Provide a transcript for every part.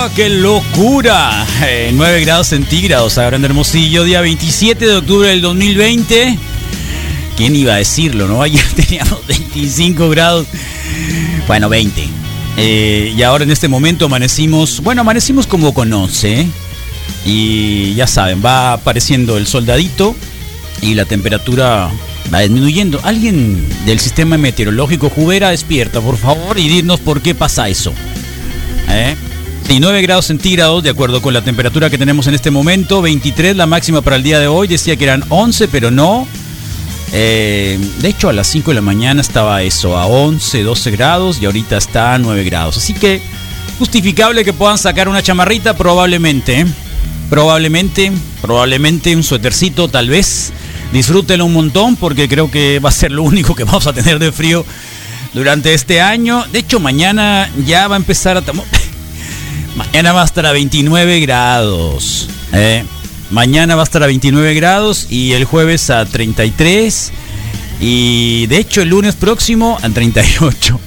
¡Oh, qué locura! Eh, 9 grados centígrados ahora en Hermosillo, día 27 de octubre del 2020. ¿Quién iba a decirlo, no? Ayer teníamos 25 grados. Bueno, 20. Eh, y ahora en este momento amanecimos, bueno, amanecimos como con 11. ¿eh? Y ya saben, va apareciendo el soldadito y la temperatura va disminuyendo. Alguien del sistema meteorológico Jubera despierta, por favor, y dinos por qué pasa eso. ¿Eh? Sí, 9 grados centígrados, de acuerdo con la temperatura que tenemos en este momento. 23 la máxima para el día de hoy. Decía que eran 11, pero no. Eh, de hecho, a las 5 de la mañana estaba eso, a 11, 12 grados y ahorita está a 9 grados. Así que justificable que puedan sacar una chamarrita, probablemente. ¿eh? Probablemente, probablemente un suétercito, tal vez. Disfrútenlo un montón porque creo que va a ser lo único que vamos a tener de frío durante este año. De hecho, mañana ya va a empezar a... Mañana va a estar a 29 grados. ¿eh? Mañana va a estar a 29 grados y el jueves a 33. Y de hecho el lunes próximo a 38.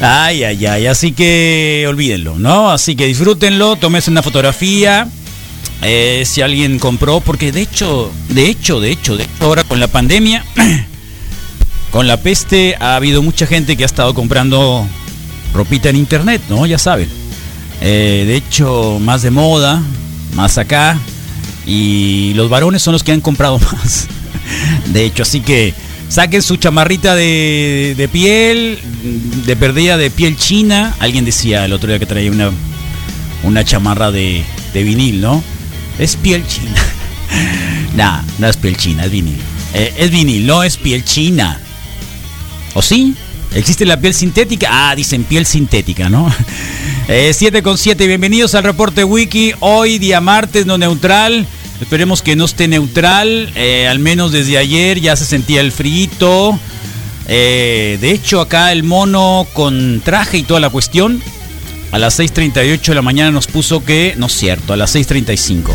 Ay, ay, ay. Así que olvídenlo, ¿no? Así que disfrútenlo, tómense una fotografía. eh, si alguien compró, porque de hecho, de hecho, de hecho, de hecho, ahora con la pandemia, con la peste, ha habido mucha gente que ha estado comprando ropita en internet, ¿no? Ya saben. Eh, de hecho, más de moda, más acá. Y los varones son los que han comprado más. De hecho, así que saquen su chamarrita de, de piel, de perdida de piel china. Alguien decía el otro día que traía una, una chamarra de, de vinil, ¿no? Es piel china. nah, no es piel china, es vinil. Eh, es vinil, no es piel china. ¿O sí? ¿Existe la piel sintética? Ah, dicen piel sintética, ¿no? Eh, 7 con 7, bienvenidos al reporte wiki. Hoy día martes, no neutral. Esperemos que no esté neutral. eh, al menos desde ayer ya se sentía el frito. de hecho, acá el mono con traje y toda la cuestión. A las 6.38 de la mañana nos puso que, no es cierto, a las 6.35.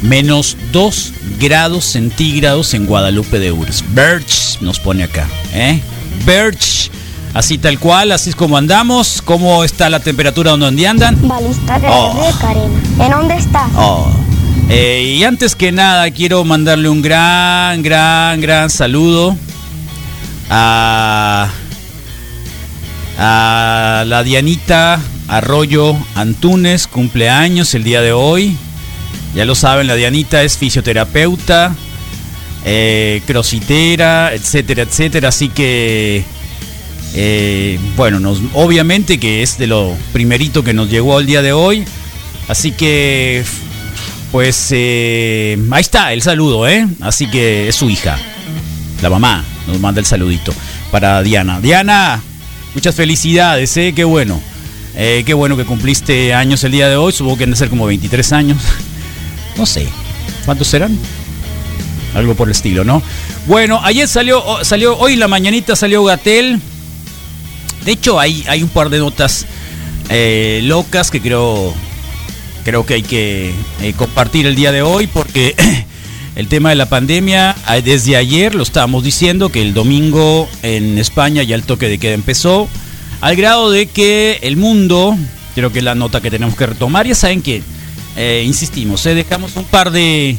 Menos 2 grados centígrados en Guadalupe de Urs. Birch nos pone acá, ¿eh? Birch, así tal cual, así es como andamos. ¿Cómo está la temperatura donde andan? Balista de Oh. Karen. ¿En dónde estás? Oh. Eh, y antes que nada, quiero mandarle un gran, gran, gran saludo a, a la Dianita Arroyo Antunes, cumpleaños el día de hoy. Ya lo saben, la Dianita es fisioterapeuta, eh, crossitera, etcétera, etcétera. Así que, eh, bueno, nos, obviamente que es de lo primerito que nos llegó el día de hoy. Así que, pues, eh, ahí está el saludo, ¿eh? Así que es su hija, la mamá, nos manda el saludito para Diana. Diana, muchas felicidades, ¿eh? Qué bueno. Eh, qué bueno que cumpliste años el día de hoy. Supongo que han de ser como 23 años. No sé. ¿Cuántos serán? Algo por el estilo, ¿no? Bueno, ayer salió, o- salió hoy en la mañanita salió Gatel. De hecho, hay, hay un par de notas eh, locas que creo, creo que hay que eh, compartir el día de hoy porque el tema de la pandemia, ah, desde ayer lo estábamos diciendo que el domingo en España ya el toque de queda empezó. Al grado de que el mundo, creo que es la nota que tenemos que retomar, ya saben que, eh, insistimos, dejamos un par de,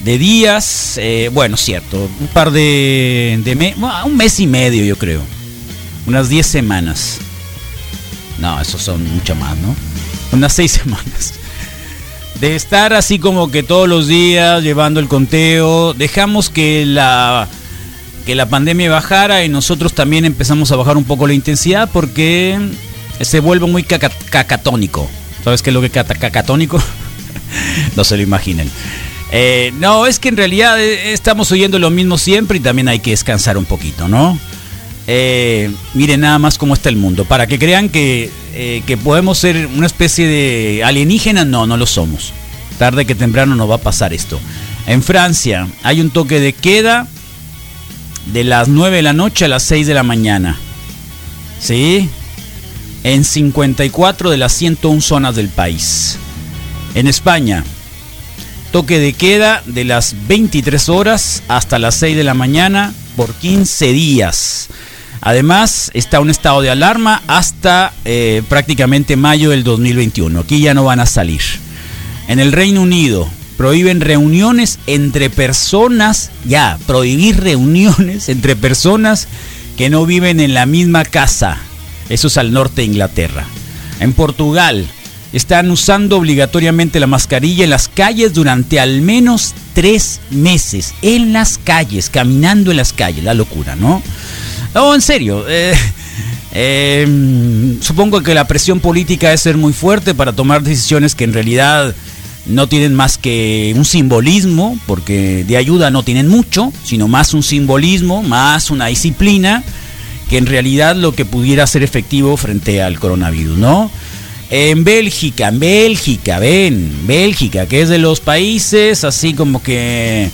de días, bueno, cierto, un par de, de un mes y medio yo creo, unas 10 semanas. No, eso son mucho más, ¿no? Unas 6 semanas. De estar así como que todos los días llevando el conteo, dejamos que la que la pandemia bajara y nosotros también empezamos a bajar un poco la intensidad porque se vuelve muy caca- cacatónico. ¿Sabes qué es lo que es cacatónico? no se lo imaginen. Eh, no, es que en realidad eh, estamos oyendo lo mismo siempre y también hay que descansar un poquito, ¿no? Eh, miren nada más cómo está el mundo. Para que crean que, eh, que podemos ser una especie de alienígenas, no, no lo somos. Tarde que temprano nos va a pasar esto. En Francia hay un toque de queda de las 9 de la noche a las 6 de la mañana. ¿Sí? En 54 de las 101 zonas del país. En España, toque de queda de las 23 horas hasta las 6 de la mañana por 15 días. Además, está un estado de alarma hasta eh, prácticamente mayo del 2021. Aquí ya no van a salir. En el Reino Unido prohíben reuniones entre personas, ya, prohibir reuniones entre personas que no viven en la misma casa. Eso es al norte de Inglaterra. En Portugal están usando obligatoriamente la mascarilla en las calles durante al menos tres meses. En las calles, caminando en las calles. La locura, ¿no? No, en serio. eh, eh, supongo que la presión política debe ser muy fuerte para tomar decisiones que en realidad no tienen más que un simbolismo, porque de ayuda no tienen mucho, sino más un simbolismo, más una disciplina, que en realidad lo que pudiera ser efectivo frente al coronavirus, ¿no? En Bélgica, en Bélgica, ven, Bélgica, que es de los países así como que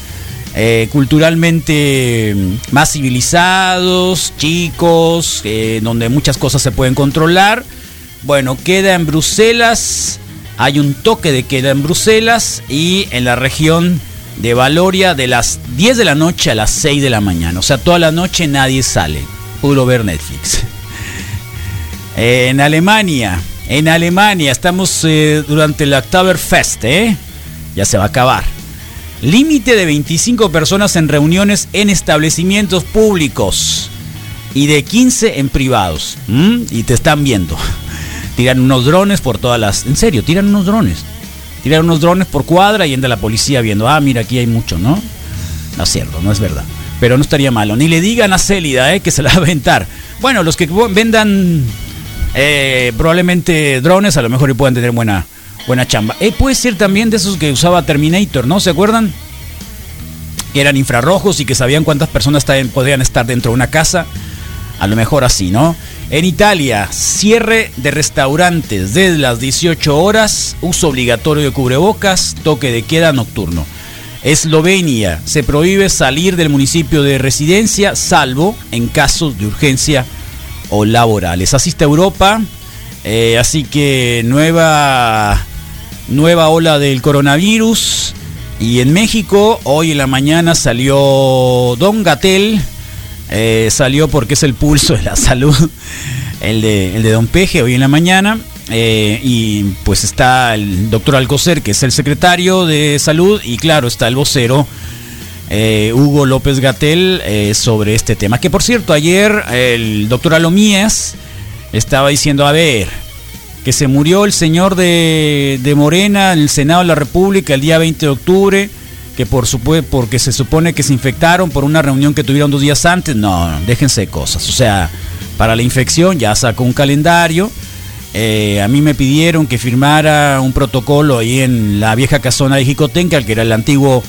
eh, culturalmente más civilizados, chicos, eh, donde muchas cosas se pueden controlar. Bueno, queda en Bruselas, hay un toque de queda en Bruselas y en la región de Valoria de las 10 de la noche a las 6 de la mañana. O sea, toda la noche nadie sale, puro ver Netflix. En Alemania, en Alemania estamos eh, durante el Oktoberfest, ¿eh? Ya se va a acabar. Límite de 25 personas en reuniones en establecimientos públicos y de 15 en privados. ¿m? Y te están viendo. Tiran unos drones por todas las... En serio, tiran unos drones. Tiran unos drones por cuadra y anda la policía viendo. Ah, mira, aquí hay mucho, ¿no? No es cierto, no es verdad. Pero no estaría malo. Ni le digan a Célida, ¿eh? Que se la va a aventar. Bueno, los que vendan eh, probablemente drones a lo mejor y pueden tener buena, buena chamba. Eh, puede ser también de esos que usaba Terminator, ¿no? ¿Se acuerdan? Que eran infrarrojos y que sabían cuántas personas podían estar dentro de una casa. A lo mejor así, ¿no? En Italia, cierre de restaurantes desde las 18 horas, uso obligatorio de cubrebocas, toque de queda nocturno. Eslovenia, se prohíbe salir del municipio de residencia, salvo en casos de urgencia o laborales. Asiste a Europa, eh, así que nueva, nueva ola del coronavirus. Y en México, hoy en la mañana salió Don Gatel, eh, salió porque es el pulso de la salud, el de, el de Don Peje, hoy en la mañana. eh, y pues está el doctor Alcocer, que es el secretario de salud, y claro, está el vocero eh, Hugo López Gatel sobre este tema. Que por cierto, ayer el doctor Alomías estaba diciendo, a ver, que se murió el señor de, de Morena en el Senado de la República el día 20 de octubre, que por supue- porque se supone que se infectaron por una reunión que tuvieron dos días antes. No, no, déjense cosas. O sea, para la infección ya sacó un calendario. Eh, a mí me pidieron que firmara un protocolo ahí en la vieja casona de Jicotenca, que era el antiguo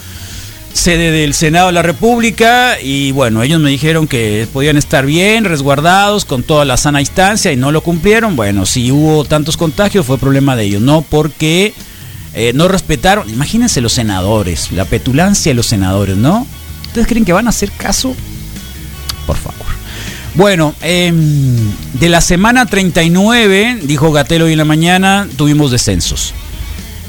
sede del Senado de la República y bueno, ellos me dijeron que podían estar bien, resguardados, con toda la sana distancia y no lo cumplieron. Bueno, si hubo tantos contagios fue problema de ellos, no porque eh, no respetaron, imagínense los senadores, la petulancia de los senadores, ¿no? ¿Ustedes creen que van a hacer caso? Por favor. Bueno, em, de la semana 39, dijo Gatelo hoy en la mañana, tuvimos descensos.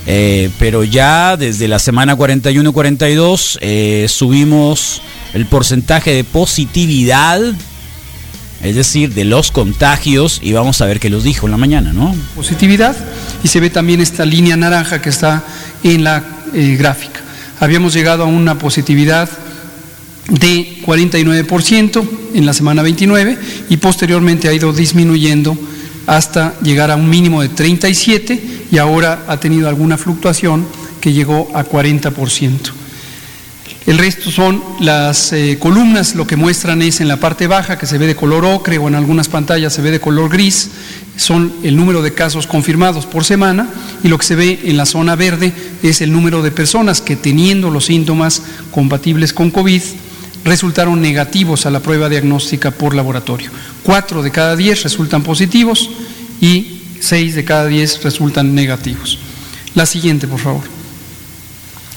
Eh, pero ya desde la semana 41-42 eh, subimos el porcentaje de positividad es decir, de los contagios, y vamos a ver qué los dijo en la mañana, ¿no? Positividad, y se ve también esta línea naranja que está en la eh, gráfica. Habíamos llegado a una positividad de 49% en la semana 29 y posteriormente ha ido disminuyendo hasta llegar a un mínimo de 37 y ahora ha tenido alguna fluctuación que llegó a 40%. El resto son las eh, columnas, lo que muestran es en la parte baja que se ve de color ocre o en algunas pantallas se ve de color gris, son el número de casos confirmados por semana y lo que se ve en la zona verde es el número de personas que teniendo los síntomas compatibles con COVID resultaron negativos a la prueba diagnóstica por laboratorio. Cuatro de cada diez resultan positivos y seis de cada diez resultan negativos. La siguiente, por favor.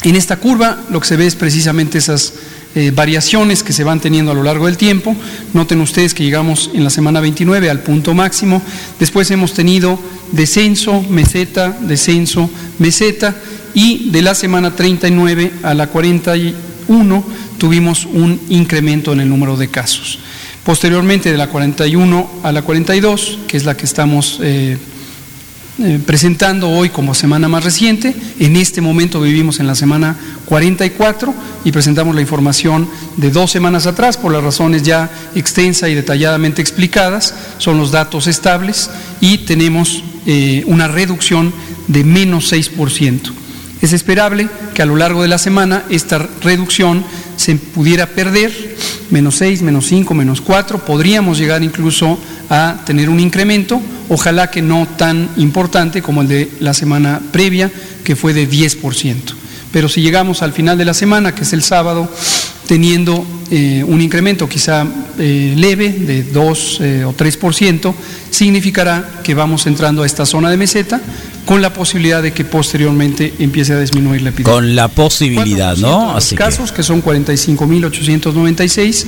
En esta curva lo que se ve es precisamente esas eh, variaciones que se van teniendo a lo largo del tiempo. Noten ustedes que llegamos en la semana 29 al punto máximo. Después hemos tenido descenso, meseta, descenso, meseta. Y de la semana 39 a la 41 tuvimos un incremento en el número de casos. Posteriormente, de la 41 a la 42, que es la que estamos eh, eh, presentando hoy como semana más reciente, en este momento vivimos en la semana 44 y presentamos la información de dos semanas atrás por las razones ya extensa y detalladamente explicadas, son los datos estables y tenemos eh, una reducción de menos 6%. Es esperable que a lo largo de la semana esta reducción se pudiera perder, menos 6, menos 5, menos 4, podríamos llegar incluso a tener un incremento, ojalá que no tan importante como el de la semana previa, que fue de 10%. Pero si llegamos al final de la semana, que es el sábado, teniendo eh, un incremento quizá eh, leve de 2 eh, o 3%, significará que vamos entrando a esta zona de meseta con la posibilidad de que posteriormente empiece a disminuir la epidemia. Con la posibilidad, ¿no? Los Así casos, que, que son 45.896,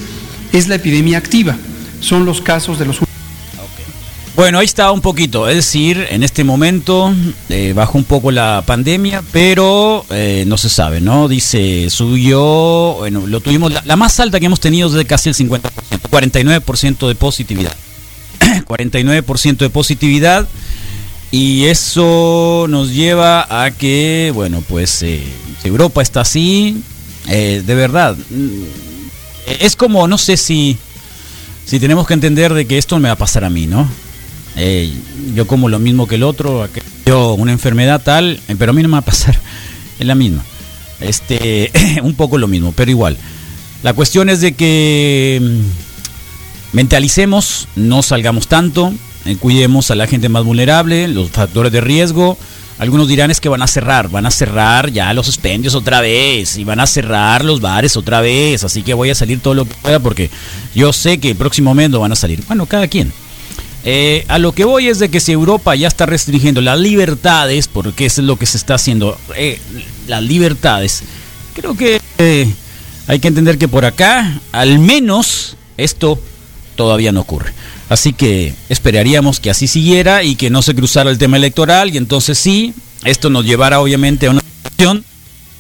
es la epidemia activa. Son los casos de los bueno, ahí está un poquito, es decir, en este momento eh, bajó un poco la pandemia, pero eh, no se sabe, ¿no? Dice, subió, bueno, lo tuvimos, la, más alta que hemos tenido es de casi el 50%, 49% de positividad. 49% de positividad y eso nos lleva a que, bueno, pues eh, Europa está así, eh, de verdad. mm, Es como, no sé si, si tenemos que entender de que esto me va a pasar a mí, ¿no? Eh, yo como lo mismo que el otro, yo una enfermedad tal, eh, pero a mí no me va a pasar, es la misma. Este, un poco lo mismo, pero igual. La cuestión es de que mm, mentalicemos, no salgamos tanto, eh, cuidemos a la gente más vulnerable, los factores de riesgo. Algunos dirán es que van a cerrar, van a cerrar ya los expendios otra vez y van a cerrar los bares otra vez, así que voy a salir todo lo que pueda porque yo sé que el próximo mes van a salir. Bueno, cada quien. Eh, a lo que voy es de que si Europa ya está restringiendo las libertades, porque es lo que se está haciendo, eh, las libertades, creo que eh, hay que entender que por acá, al menos, esto todavía no ocurre. Así que esperaríamos que así siguiera y que no se cruzara el tema electoral y entonces sí, esto nos llevará obviamente a una situación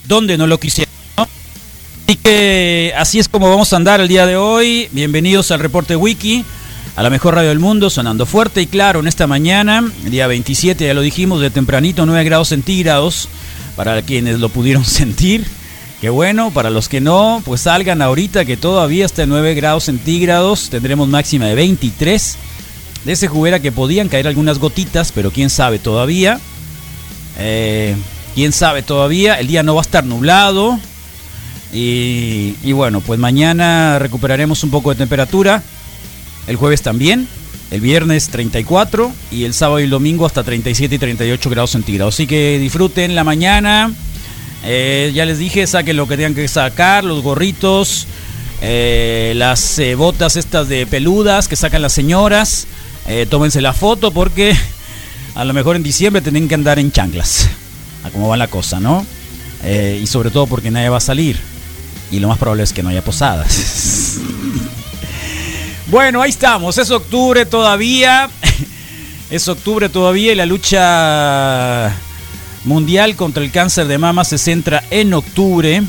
donde no lo quisiera. Así que así es como vamos a andar el día de hoy. Bienvenidos al reporte Wiki, a la mejor radio del mundo, sonando fuerte y claro en esta mañana, día 27, ya lo dijimos, de tempranito, 9 grados centígrados, para quienes lo pudieron sentir. Qué bueno, para los que no, pues salgan ahorita que todavía está en 9 grados centígrados, tendremos máxima de 23. De ese juguera que podían caer algunas gotitas, pero quién sabe todavía. Eh, quién sabe todavía, el día no va a estar nublado. Y bueno, pues mañana recuperaremos un poco de temperatura. El jueves también. El viernes 34 y el sábado y el domingo hasta 37 y 38 grados centígrados. Así que disfruten la mañana. Eh, ya les dije, saquen lo que tengan que sacar, los gorritos, eh, las eh, botas estas de peludas que sacan las señoras. Tómense la foto porque a lo mejor en diciembre tienen que andar en chanclas. A cómo va la cosa, ¿no? Y sobre todo porque nadie va a salir. Y lo más probable es que no haya posadas. bueno, ahí estamos. Es octubre todavía. es octubre todavía y la lucha mundial contra el cáncer de mama se centra en octubre.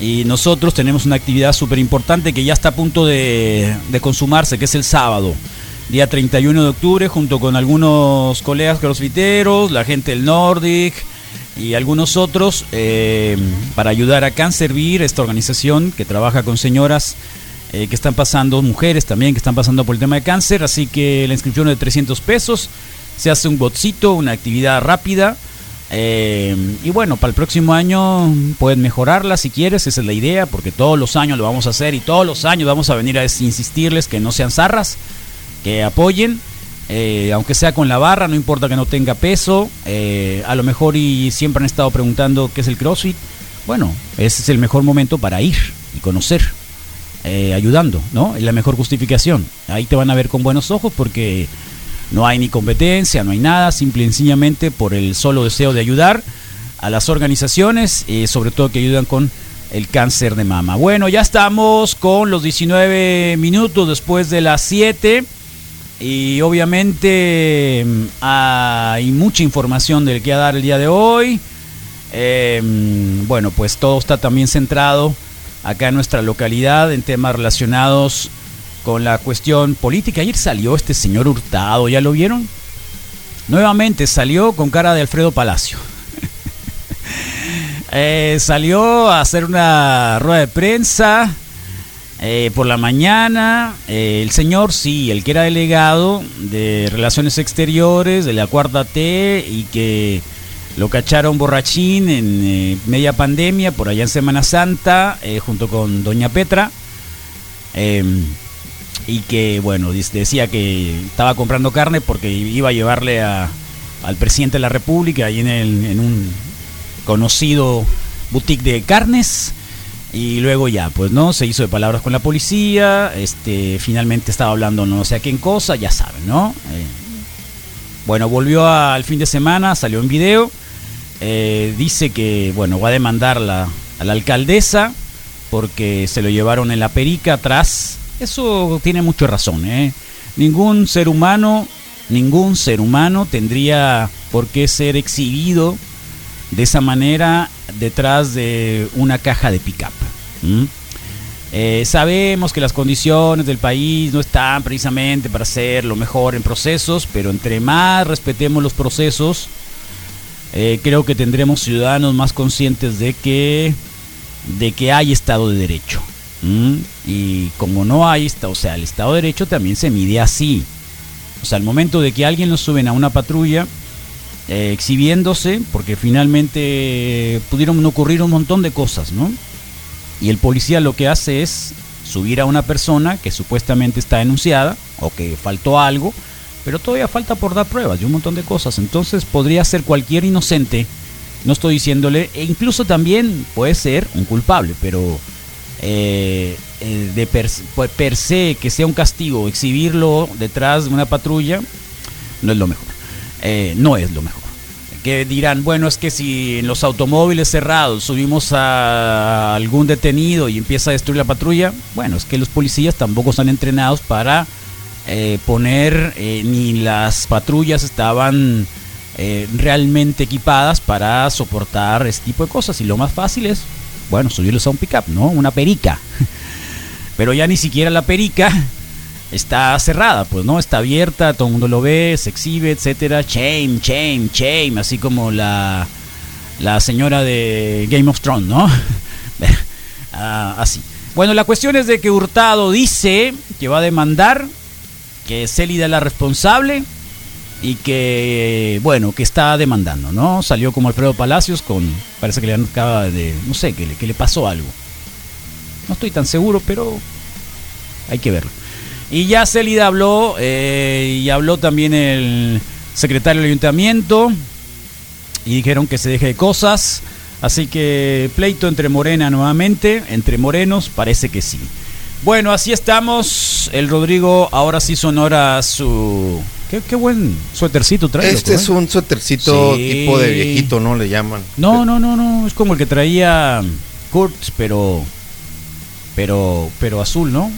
Y nosotros tenemos una actividad súper importante que ya está a punto de, consumarse, que es el sábado, día 31 de octubre, junto con algunos colegas crossfiteros, la gente del Nordic y algunos otros, eh, para ayudar a Cancervir, esta organización que trabaja con señoras eh, que están pasando, mujeres también que están pasando por el tema de cáncer. Así que la inscripción es de 300 pesos, se hace un botcito, una actividad rápida. Eh, y bueno, para el próximo año pueden mejorarla si quieres, esa es la idea, porque todos los años lo vamos a hacer y todos los años vamos a venir a insistirles que no sean zarras, que apoyen, eh, aunque sea con la barra, no importa que no tenga peso, a lo mejor y siempre han estado preguntando qué es el CrossFit, bueno, ese es el mejor momento para ir y conocer, ayudando, ¿no? Es la mejor justificación, ahí te van a ver con buenos ojos porque no hay ni competencia, no hay nada, simple y sencillamente por el solo deseo de ayudar a las organizaciones, y sobre todo que ayudan con el cáncer de mama. Bueno, ya estamos con los 19 minutos después de las 7 y obviamente mm, hay mucha información del que dar el día de hoy. Eh, mm, bueno, pues todo está también centrado acá en nuestra localidad en temas relacionados con la cuestión política. Ayer salió este señor Hurtado, ¿ya lo vieron? Nuevamente salió con cara de Alfredo Palacio. Eh, salió a hacer una rueda de prensa eh, por la mañana. Eh, el señor, sí, el que era delegado de Relaciones Exteriores de la Cuarta T y que lo cacharon borrachín en media pandemia por allá en Semana Santa junto con Doña Petra y que, bueno, decía que estaba comprando carne porque iba a llevarle a, al presidente de la República ahí en, el, en un conocido boutique de carnes. Y luego ya, pues no, se hizo de palabras con la policía, este, finalmente estaba hablando no sé a quién cosa, ya saben, ¿no? Eh, bueno, volvió al fin de semana, salió en video, eh, dice que, bueno, va a demandar la, a la alcaldesa porque se lo llevaron en la perica atrás eso tiene mucha razón. ¿eh? Ningún ser humano, ningún ser humano tendría por qué ser exhibido de esa manera detrás de una caja de pickup. Eh, sabemos que las condiciones del país no están precisamente para ser lo mejor en procesos, pero entre más respetemos los procesos, eh, creo que tendremos ciudadanos más conscientes de que, de que hay Estado de Derecho. Y como no hay, o sea, el Estado de Derecho también se mide así. O sea, al momento de que alguien lo suben a una patrulla eh, exhibiéndose, porque finalmente pudieron ocurrir un montón de cosas, ¿no? Y el policía lo que hace es subir a una persona que supuestamente está denunciada o que faltó algo, pero todavía falta por dar pruebas y un montón de cosas. Entonces podría ser cualquier inocente, no estoy diciéndole, e incluso también puede ser un culpable, pero eh, eh, de pues, per, se que sea un castigo exhibirlo detrás de una patrulla no es lo mejor eh, no es lo mejor que dirán bueno es que si en los automóviles cerrados subimos a algún detenido y empieza a destruir la patrulla bueno es que los policías tampoco están entrenados para poner ni las patrullas estaban realmente equipadas para soportar este tipo de cosas y lo más fácil es bueno, subirlos a un pickup, ¿no? Una perica. Pero ya ni siquiera la perica está cerrada, pues, ¿no? Está abierta, todo el mundo lo ve, se exhibe, etcétera. Shame, shame, shame, así como la, la señora de Game of Thrones, ¿no? Ah, así. Bueno, la cuestión es de que Hurtado dice que va a demandar, que Célida es la responsable y que, bueno, que está demandando, ¿no? Salió como Alfredo Palacios con, parece que le acaba de, no sé, que le, que le pasó algo. No estoy tan seguro, pero hay que verlo. Y ya Celida habló, eh, y habló también el secretario del ayuntamiento, y dijeron que se deje de cosas. Así que pleito entre Morena nuevamente, entre morenos, parece que sí. Bueno, así estamos. El Rodrigo ahora sí sonora su Qué, buen suétercito trae. Este es ¿eh? un suétercito tipo de viejito, ¿no? Le llaman. No, no, no, no. Es como el que traía Kurt, pero. Pero. Pero azul, ¿no?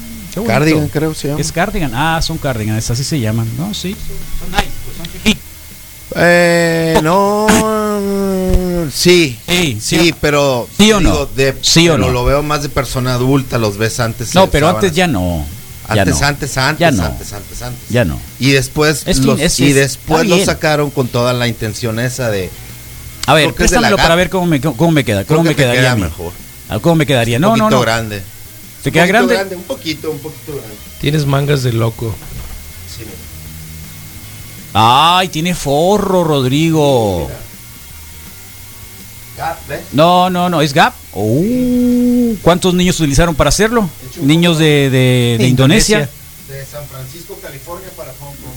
Cardigan, creo se llama. Es cardigan. Ah, son cardigans, así se llaman. No, sí. Son nice, son Eh, no. Sí, Sí, sí, sí. pero ¿Sí o no? de- ¿Sí o no? lo veo más de persona adulta, los ves antes. No, pero sábanas. antes ya no. Ya Antes, no. antes, antes, Ya no. antes, antes, antes. Ya no. Y después, Es fin- los, es- y es- después lo sacaron con toda la intención esa de. A ver, préstamelo para ver cómo me, cómo me queda. Creo ¿Cómo me quedaría queda mejor. Ah, ¿Cómo me quedaría? un No, no, poquito no. grande. ¿Te queda Un poquito grande? Un poquito, un poquito grande. Tienes mangas de loco. Sí, mira. Ay, tiene forro, Rodrigo. ¿ves? No, no, no, es Gap. Uh, ¿Cuántos niños utilizaron para hacerlo? Niños de, de- de Indonesia. De San Francisco, California para Hong Kong.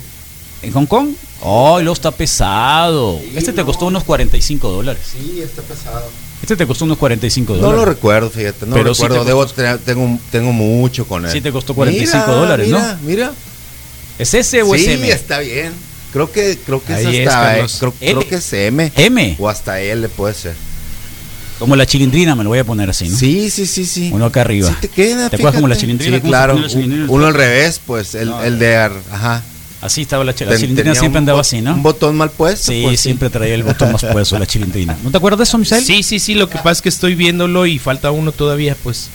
¿En Hong Kong? Ay, lo está pesado. Este te costó unos 45 dólares. Sí, está pesado. Este te costó unos 45 No dólares. lo recuerdo, fíjate, no Pero lo sí recuerdo. te Debo tener- tengo, tengo mucho con él. Sí te costó 45 dólares, ¿no? mira, Mira, ¿Es ese o es sí, M? está bien. Creo que, creo que Ahí es es, hasta, Carlos. creo, creo que es M. M. O hasta L puede ser. Como la chilindrina, me lo voy a poner así, ¿no? Sí, sí, sí, sí. Uno acá arriba. Sí te queda, ¿Te acuerdas como la chilindrina? Sí, ¿Cómo se claro. chilindrina? Uno al revés, pues, el, No, el de... ar- Ajá. Así estaba la, la chilindrina, siempre un andaba así, ¿no? Un botón mal puesto. Sí, pues, siempre traía el botón más puesto la chilindrina. ¿No te acuerdas de eso, Misael? Sí, sí, sí, lo que pasa es que estoy viéndolo y falta uno todavía, pues.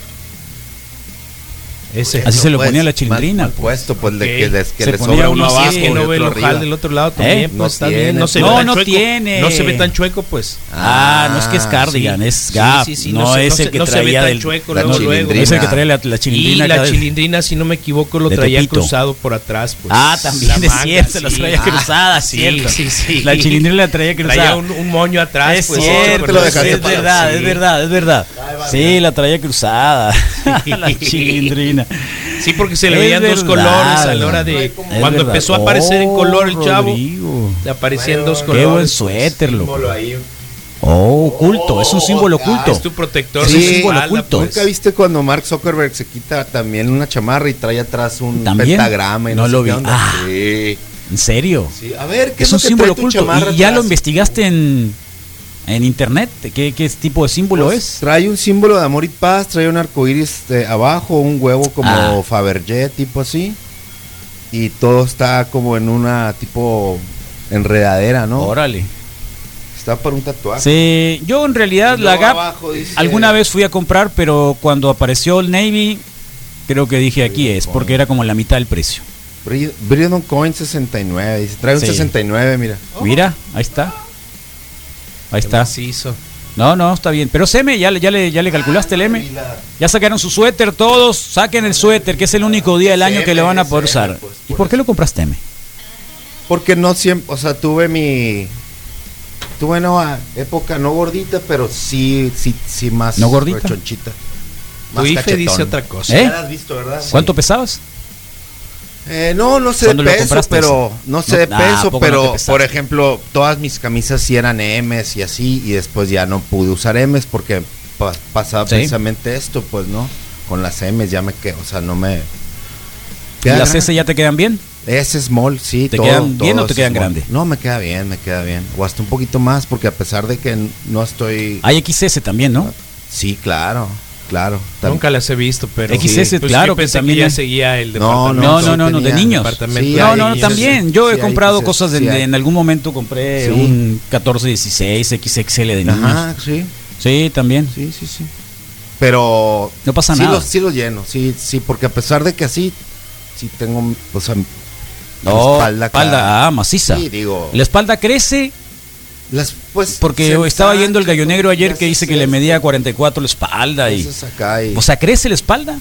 Ese. Así se lo Pues, ponía la mal- chilindrina. mal puesto, pues, de Ok. que, les- que Se le ponía sobra uno abajo y que no ve el ojal del otro lado también, ¿Eh? pues No está tiene, bien, no se no, ve tan no chueco. tiene. No se ve tan chueco, pues. Ah, no es que es cardigan, Sí. es Sí, Gap. sí, sí, no, se- es se- el que no se ve traía tan del. chueco la luego, luego. chilindrina. Es el que traía la, la Y chilindrina. la acá de- chilindrina, si no me equivoco, lo de traía cruzado por atrás. Pues. Ah, también La es cierto, la sí. traía Ah, cruzada, sí, cierto. sí, sí. La chilindrina la traía cruzada. Traía un, moño atrás. es pues, cierto, lo dejaste es verdad, sí. es verdad, es verdad. Sí, la traía cruzada. la chilindrina. Sí, porque se le Es veían dos colores a la hora de. Es Cuando verdad. empezó a aparecer en Oh, color el chavo, Rodrigo. le aparecían dos Qué colores. buen suéter, loco. Oh, oculto, es un símbolo ah, oculto. Es tu protector. Sí, de símbolo oculto. pues. ¿Nunca viste cuando Mark Zuckerberg se quita también una chamarra y trae atrás un ¿También? pentagrama? Y No no, sé lo qué vi. onda? Ah. Sí, ¿En serio? sí. A ver, ¿qué Es es, un lo que símbolo trae tu oculto. chamarra ¿Y ya lo investigaste en, en internet? ¿Qué, qué tipo de símbolo Pues, es? Trae un símbolo de amor y paz, trae un arcoíris de abajo, un huevo como Ah. Fabergé, tipo así. Y todo está como en una tipo enredadera, ¿no? Órale. Está para un tatuaje. Sí, yo en realidad la Gap abajo dice- alguna vez fui a comprar, pero cuando apareció el Navy, creo que dije aquí es, porque era como la mitad del precio. Bri- Bridon Coin 69, dice, trae un Sí. 69, mira. Mira, ahí está. Ahí Qué está. macizo. No, no, está bien. Pero ese M, ¿ya, le- ya, le, ¿ya le calculaste el M? Ya sacaron su suéter todos. Saquen el suéter, que es el único día del año que le van a poder usar. pues, ¿Y por qué lo compraste M? Porque no siempre, o sea, tuve mi tuve una época no gordita, pero sí sí sí más ¿No gordita? rechonchita. Tu Más IFE cachetón. dice otra cosa. ¿Eh? Ya la has visto, ¿verdad? ¿Cuánto pesabas? Eh, no, no sé ¿Cuándo de peso, pero no sé No- de ah, ¿a peso, pero por ejemplo, todas mis camisas sí eran M's y así, y después ya no pude usar M's porque pa- pasaba Sí. precisamente esto, pues, ¿no? Con las M's ya me quedo, o sea, no me... ¿Y las. S ya te quedan bien? Es small, sí. ¿Te todo, quedan bien todo o te quedan small. grande? No, me queda bien, me queda bien. O hasta un poquito más, porque a pesar de que no estoy... Hay XS también, ¿no? Sí, claro, claro. Nunca las he visto, pero. XS, Pues claro yo que pensé también que ya hay. seguía el No, departamento. No, sí no, no, no, de niños. Sí, no, no, también. Yo he sí comprado XS, cosas de, sí en algún momento compré Sí. un 1416 XXL de niños. Ajá, sí, Sí, también. sí, sí, sí. Pero... No pasa sí nada. Los, sí los lleno, sí, sí, porque a pesar de que así, sí tengo, o sea, No, espalda espalda, acá. ah, maciza. Sí, digo... La espalda crece Las, pues, porque estaba yendo el gallo negro ayer que dice que le medía 44 la espalda y... O sea, crece la espalda.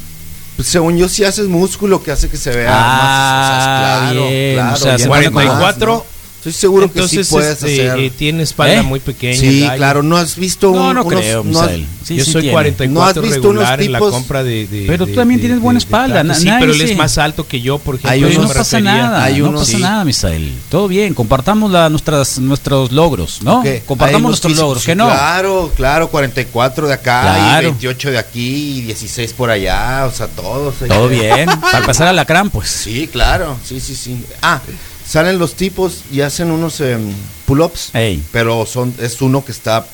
Pues, según yo, sí haces músculo que hace que se vea Ah, más. o sea, claro, bien, claro, o sea, ya se no pone hay más, 44. ¿No? Estoy seguro Entonces, que sí puedes este, hacer. eh, tiene espalda ¿Eh? muy pequeña. sí, gallo. claro, no has visto No, no unos- creo, no has- Misael. Sí, Yo sí soy tiene. 44 ¿No has visto unos regular en la compra de, de- Pero tú de- también de- tienes buena de espalda, na- Sí, nadie pero él es más alto que yo, por ejemplo. Hay no pasa nada, Hay no unos- pasa sí. nada, Misael. Todo bien, compartamos la, nuestras, nuestros logros, ¿no? ¿Qué? Hay Compartamos nuestros físicos, logros, sí, que no. Claro, claro, 44 de acá Claro. y 28 de aquí y 16 por allá, o sea, todos. hay Todo bien. Para pasar a la crán, pues. Sí, claro, sí, sí, sí. Ah, salen los tipos y hacen unos em, pull-ups, pero son es uno que está,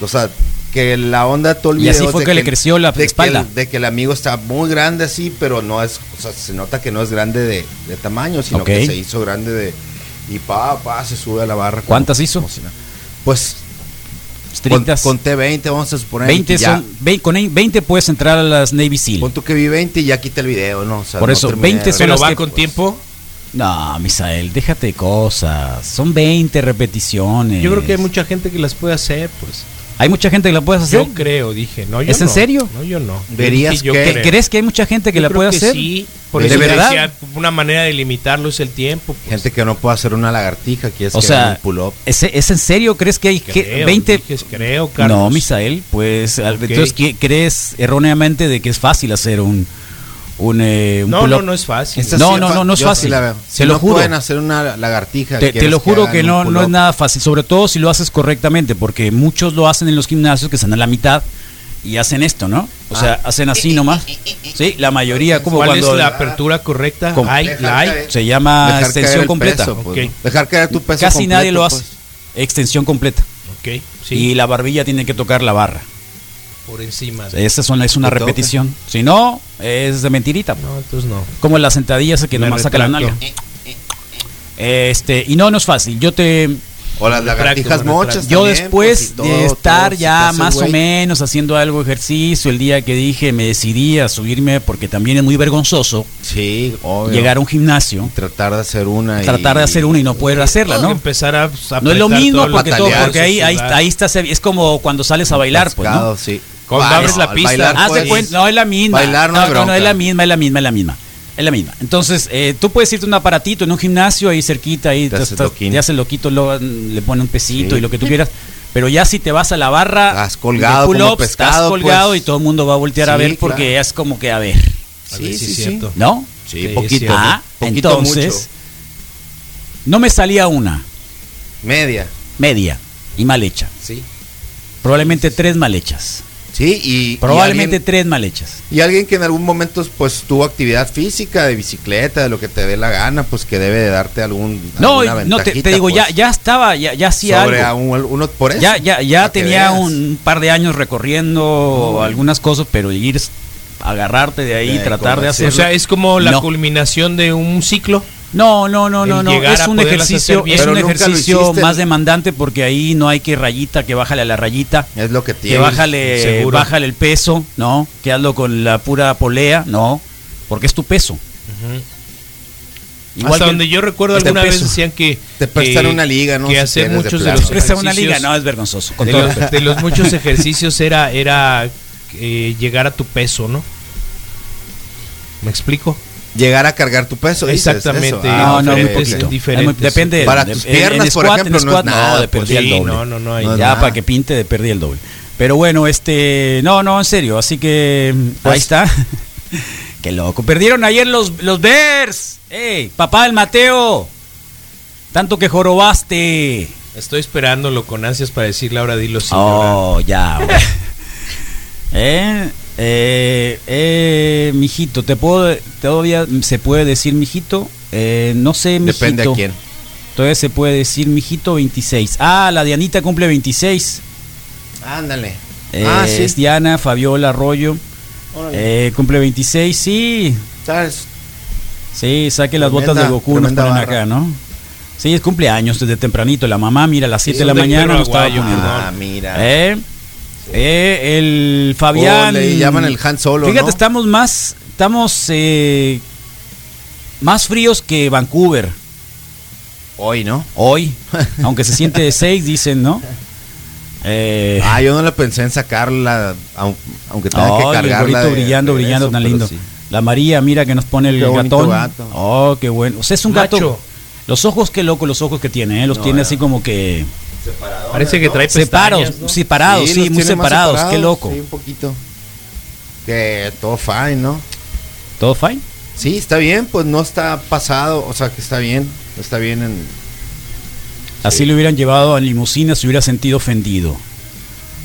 o sea, que la onda todo el Y así fue de que le creció la de que espalda. el- de que el amigo está muy grande así, pero no es, o sea, se nota que no es grande de, de tamaño, sino Ok. que se hizo grande de y pa, pa, se sube a la barra. como- ¿Cuántas hizo? como si nada. Pues estrictas. Con, conté 20, vamos a suponer. 20 que ya- son, vein- con 20 puedes entrar a las Navy SEAL. Pon tú que vi 20 y ya quita el video, ¿no? O sea, Por no eso, terminé 20 de- son Pero va que- con tiempo. No, Misael, déjate de cosas. Son 20 repeticiones. Yo creo que hay mucha gente que las puede hacer, pues. Hay mucha gente que la puede hacer. Yo creo, dije. No, yo ¿Es en serio? No, yo no. Verías yo que- creo. ¿Crees que hay mucha gente que Yo la creo puede que hacer? Sí, por ¿De eso verdad? decía, una manera de limitarlo es el tiempo. pues. Gente que no puede hacer una lagartija, O que haga sea, un pull-up. ¿es, es en serio? ¿Crees que hay que- Creo, 20? dije, creo, Carlos. No, Misael, pues entonces ¿qué- crees erróneamente de que es fácil hacer un un, eh, un No, no, no es fácil. Esta No, sí no, no, no es sí fácil. la veo. Te Si lo no juro. pueden hacer una lagartija. Te, lo juro que no, no es nada fácil, sobre todo si lo haces correctamente, porque muchos lo hacen en los gimnasios que están a la mitad y hacen esto, ¿no? O sea, hacen así nomás. Sí, la mayoría como ¿Cuál cuando es la apertura correcta? Com- Hay, la hay. caer- se llama extensión el completa. peso, pues. Ok. Dejar caer tu peso Casi nadie lo hace. pues. Extensión completa. Sí. Y la barbilla tiene que tocar la barra. Por encima. de- Esa es una, es una Te toca. repetición. Si no, es de mentirita. No, entonces no. Como la sentadilla esa que Me nomás saca la retracto. nalga. Este, y no, no es fácil. Yo te, O las lagartijas retracto, mochas. retracto. yo también, después pues, y todo, de estar todo, ya más o menos haciendo algo de ejercicio, el día que dije me decidí a subirme porque también es muy vergonzoso Sí, obvio. llegar a un gimnasio, Tratar de hacer una. y- tratar de hacer una y no poder hacerla, ¿no? Empezar a, pues, No es lo mismo porque, que todo, porque ahí, ahí, ahí está, es como cuando sales a bailar, pues, ¿no? Pescado, sí. Cuando Bah, abres la pista. bailar, Haz de pues, cuenta, no es la misma. Bailar no no, no, bronca. es la misma, es la misma, es la misma. Es la misma. Entonces, eh, tú puedes irte a un aparatito en un gimnasio ahí cerquita, ahí Te te, haces te hace loquito, mm, le pone un pesito Sí. y lo que tú quieras. Pero ya si te vas a la barra, Estás colgado como pull-ups, estás pescado, colgado pues. y todo el mundo va a voltear a ver porque claro. es como que a ver, A ver Sí, si sí, es sí. cierto. ¿no? Sí, poquito. Ah, poquito entonces, mucho. no me salía una, Media. media y mal hecha. Sí. Probablemente tres mal hechas. Sí, y. Probablemente y alguien, tres mal hechas. y alguien que en algún momento pues tuvo actividad física, de bicicleta, de lo que te dé la gana, pues que debe de darte algún. No, no te, digo, ya, pues, ya estaba, ya, ya hacía sobre algo. a un- uno por eso. Ya, ya, ya tenía un par de años recorriendo algunas cosas, pero ir agarrarte de ahí, De tratar de hacer. O sea, es como la No. culminación de un ciclo. No, no, no, no, no. Es un ejercicio, es un ejercicio más demandante porque ahí no hay que rayita, que bájale a la rayita, Es lo que que tiene. bájale, seguro. bájale el peso, ¿no? Que hazlo con la pura polea, no, porque es tu peso. Hasta que- donde yo recuerdo de alguna vez decían que Te prestan que- una liga, ¿no? Que Si hacer de muchos de, plano. los Presta una liga, ejercicios- no, es vergonzoso. Con de, todo los, de los muchos ejercicios era era eh, llegar a tu peso, ¿no? ¿Me explico? Llegar a cargar tu peso. Exactamente. eso. No, Ah, no, muy poquito. Es muy- depende. Para de- tus piernas, en por squat, ejemplo, en no es squat, nada, de pues, perdí el Sí, doble. no, no, no hay. No ya nada. para que pinte de perdí el doble. Pero bueno, este, no, no, en serio, así que ahí Pues- está. Qué loco. Perdieron ayer los los Bears. Ey, papá del Mateo. Tanto que jorobaste. Estoy esperándolo con ansias para decirle ahora dilo sin Oh, ya. güey. eh, eh, eh, mijito, te puedo todavía se puede decir mijito? Eh, no sé, mijito. Depende a quién. Todavía se puede decir mijito 26. Ah, la Dianita cumple 26. Ándale. Eh, ah, sí. Es Diana Fabiola Arroyo. Eh, cumple 26, sí. ¿Sabes? Sí, saque las Tremenda- botas de Goku, nos ponen barra. acá, ¿no? Sí, es cumpleaños desde tempranito. La mamá, mira, a las 7 de la mañana nos estaba poniendo. Ah, mira. Eh, eh, el Fabián. Oh, le llaman el Han Solo, Fíjate, ¿no? estamos más, estamos eh, más fríos que Vancouver Hoy, ¿no? hoy, aunque se siente de 6, dicen, ¿no? Eh, Ah, yo no le pensé en sacarla, aun- aunque tenga ay, que el cargarla. gorrito de brillando, brillando, tan lindo. sí. La María, mira que nos pone el gatón. gato. Oh, qué bueno. O sea, es un Macho. gato. Los ojos, qué loco, los ojos que tiene, ¿eh? Los No, tiene así como que Parece que trae separados, separados, sí, muy más separados, qué loco. Sí, un poquito. Que todo fine, ¿no? ¿Todo fine? Sí, está bien, pues no está pasado, o sea que está bien, está bien en... Así le hubieran llevado a limusina, se hubiera sentido ofendido.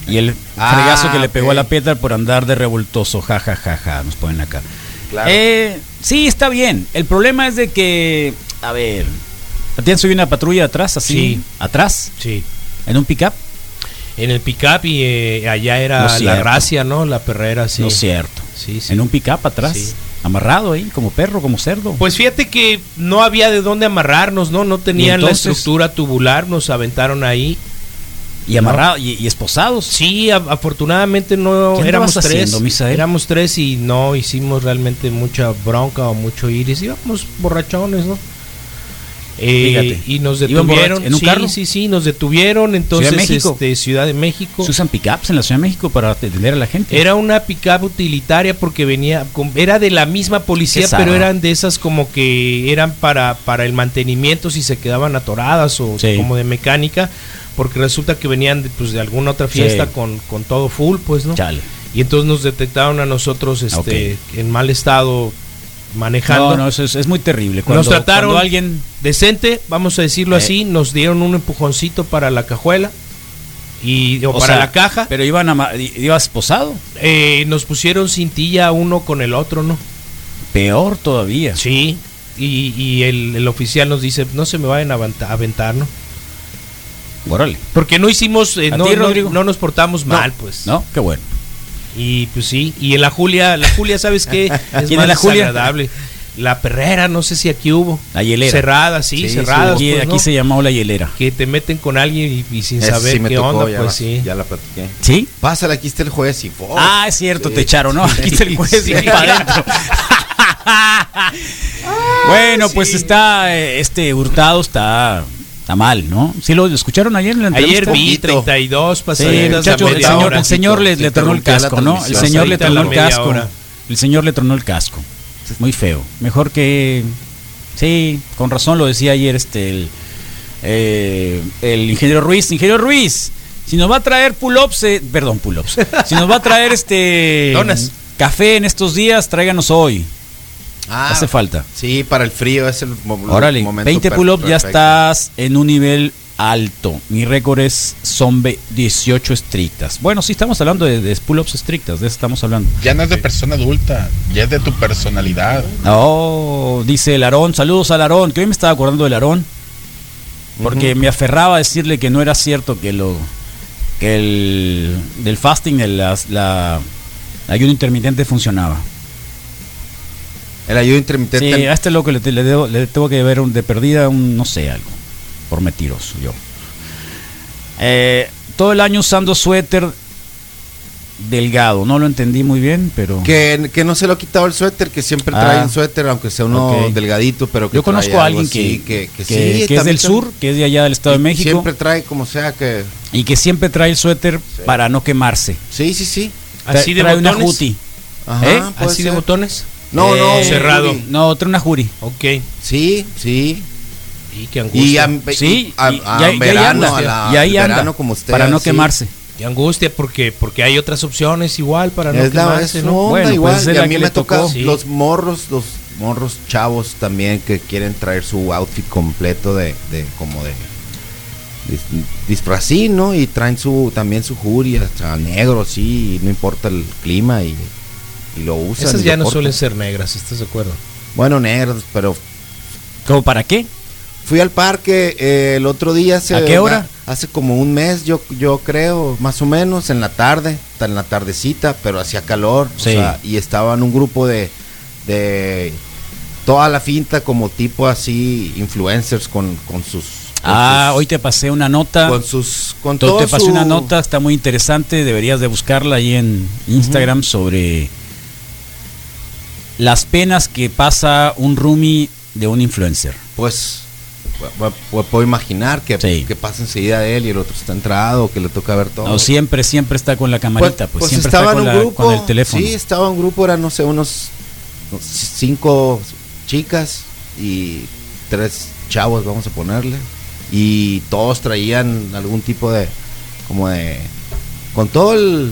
Y el Ah, fregazo que le pegó a la Petra por andar de revoltoso, ja, ja, ja, ja, nos ponen acá. Claro. Eh, sí, está bien. El problema es de que, a ver, ¿tienes una patrulla atrás, así? Sí. ¿Atrás? Sí. ¿En un pickup? En el pickup y eh, allá era la gracia, ¿no? La perrera, sí. No es cierto. Sí, sí. ¿En un pickup atrás? Sí. Amarrado ahí, como perro, como cerdo. Pues fíjate que no había de dónde amarrarnos, ¿no? No tenían la estructura tubular, nos aventaron ahí. Y amarrados y, y esposados. Sí, a- afortunadamente no ¿Qué éramos tres. haciendo, Misael? Éramos tres y no hicimos realmente mucha bronca o mucho iris. Íbamos borrachones, ¿no? Eh, y nos ¿Iban detuvieron. en un sí, carro? sí, sí, nos detuvieron. Entonces, Ciudad de México. este, Ciudad de México. Se usan pickups en la Ciudad de México para atender a la gente. Era una pickup utilitaria porque venía, con- era de la misma policía, pero eran de esas como que eran para, para el mantenimiento si se quedaban atoradas o Sí. como de mecánica, porque resulta que venían de, pues, de alguna otra fiesta Sí. con, con todo full, pues, ¿no? Chale. Y entonces nos detectaron a nosotros este, en mal estado manejando. No, no, eso es, es muy terrible. Cuando, nos trataron cuando alguien. decente, vamos a decirlo Eh. así, nos dieron un empujoncito para la cajuela y o, o para sea, la caja. Pero iban a, ibas esposado. Eh, nos pusieron cintilla uno con el otro, ¿no? Peor todavía. Sí, y, y el, el oficial nos dice, no se me vayan a aventar, ¿no? Órale. Porque no hicimos, eh, ¿A no, ti, no- nos portamos No. mal, pues. ¿No? Qué bueno. Y pues sí, y en la Julia, la Julia, ¿sabes qué? Es ¿Quién más es la Julia? desagradable. La perrera, no sé si aquí hubo. La hielera. Cerrada, sí, cerradas. Aquí, pues, aquí ¿no? se llamó la hielera. Que te meten con alguien y, y sin saber sí qué tocó, onda, pues la- sí. Ya la platiqué. ¿Sí? Pásale, aquí está el juez y ¡oh! Ah, es cierto, Sí. te echaron, ¿no? Aquí está el juez Sí. y para adentro. bueno, pues está, eh, este Hurtado está, está mal, ¿no? ¿Sí lo escucharon ayer en la Ayer vi Poquito. 32 Sí, pasaditas muchacho, a el señor, hora. el señor le, le tronó el casco, ¿no? El señor le tronó el casco. hora. El señor le tronó el casco. Muy feo. Mejor que... Sí, con razón lo decía ayer este el, eh, el ingeniero Ruiz. Ingeniero Ruiz, si nos va a traer pull-ups, eh, perdón, pull-ups. Si nos va a traer este... Donas. Café en estos días, tráiganos hoy. Ah, Hace falta. Sí, para el frío es el Órale, momento 20 per- pull-ups ya estás en un nivel alto. Mi récord es son ve- 18 estrictas. Bueno, sí estamos hablando de, de pull-ups estrictas, de eso estamos hablando. Ya no es de persona adulta, ya es de tu personalidad. Oh, dice el Aarón, saludos al Aarón, que hoy me estaba acordando del Aarón. Porque me aferraba a decirle que no era cierto que lo que el del fasting, el las- la, ayuno intermitente funcionaba. El ayuno intermitente. Sí, a este loco le, le debo- le tengo que ver un, de perdida un, no sé, algo. Por mentiroso, yo. Eh, todo el año usando suéter delgado. No lo entendí muy bien, pero... Que, que no se lo ha quitado el suéter, que siempre trae Ah. un suéter, aunque sea uno Ok. delgadito, pero que Yo conozco trae a alguien que, así, que, que que- sí, que es del sur, que es de allá del Estado de y México, Siempre trae como sea que. y que siempre trae el suéter para no quemarse. Sí, sí, sí. Así de trae una botones. juti. Ajá, ¿Eh? Así de ser. botones. No, no, Eh, cerrado. Uri. No, trae una juri. Ok. Sí, sí. Y qué Y angustia. a, Sí, a- y- a y y ahí verano, anda. a la- y ahí al anda, verano como usted. para no sí. quemarse. Qué angustia porque porque hay otras opciones igual para no Es la quemarse, es ¿no? onda Bueno, pues igual. es y a mí me le toca tocó. Sí. los morros, los morros chavos también que quieren traer su outfit completo de, de como de dis- disfrazín, ¿no? Y traen su también su jury, hasta negro, sí, y no importa el clima y, y lo usan. Esas ya no suelen ser negras, ¿estás de acuerdo? Bueno, negros, pero ¿Cómo para qué? fui al parque eh, el otro día. Hace, ¿A qué hora? Hace como un mes, yo, yo creo, más o menos, en la tarde, ta- en la tardecita, pero hacía calor. o Sí. sea, y estaba en un grupo de, de toda la finta como tipo así, influencers con, con sus... con Ah, sus- hoy te pasé una nota. Con sus... Con To- todo te pasé su- una nota, está muy interesante, deberías de buscarla ahí en Instagram sobre las penas que pasa un roomie de un influencer. Pues... pu- pu- Puedo imaginar que, Sí. que pasa enseguida de él y el otro está entrado, que le toca ver todo. No, siempre, siempre está con la camarita, pues, siempre estaba está con, en un la- grupo, con el teléfono. Sí, estaba un grupo, eran, no sé, unos, unos cinco chicas y tres chavos, vamos a ponerle. Y todos traían algún tipo de, como de, con todo el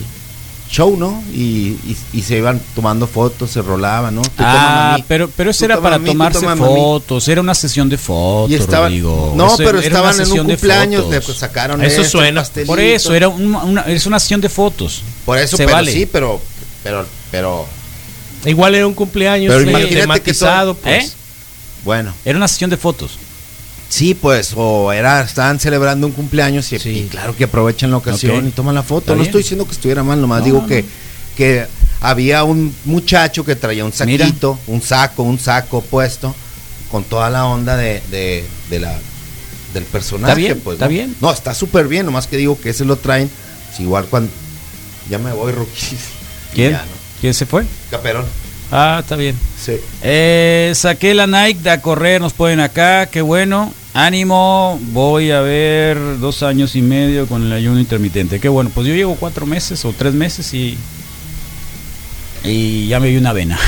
show, ¿no? Y, y- y se iban tomando fotos, se rolaban, ¿no? Tú Ah, mí, pero, pero eso era para mí, tomarse fotos, era una sesión de fotos, Y estaban, Rodrigo. no, Eso pero estaban en un de cumpleaños, le pues, sacaron Eso suena. pastelito. Por eso, era una, una- es una sesión de fotos. Por eso, se pero vale. sí, pero, pero, pero, Igual era un cumpleaños Pero imagínate que tematizado, todo- pues. ¿Eh? bueno. Era una sesión de fotos. Sí, pues, o era, estaban celebrando un cumpleaños y, Sí. y claro que aprovechan la ocasión y toman la foto. Está No bien. estoy diciendo que estuviera mal, nomás No, digo no, que, que había un muchacho que traía un Mira. saquito, un saco, un saco puesto, con toda la onda de, de, de la del personaje. Está bien, pues, está ¿no? bien. No, está súper bien, nomás que digo que ese lo traen. Es igual cuando. Ya me voy, Rookie. ¿Quién? Ya, ¿no? ¿Quién se fue? Caperón. Ah, está bien. Sí. Eh, saqué la Nike de a correr, nos ponen acá, qué bueno. Ánimo, voy a ver dos años y medio con el ayuno intermitente. Qué bueno, pues yo llevo cuatro meses o tres meses y. Y ya me vi una vena.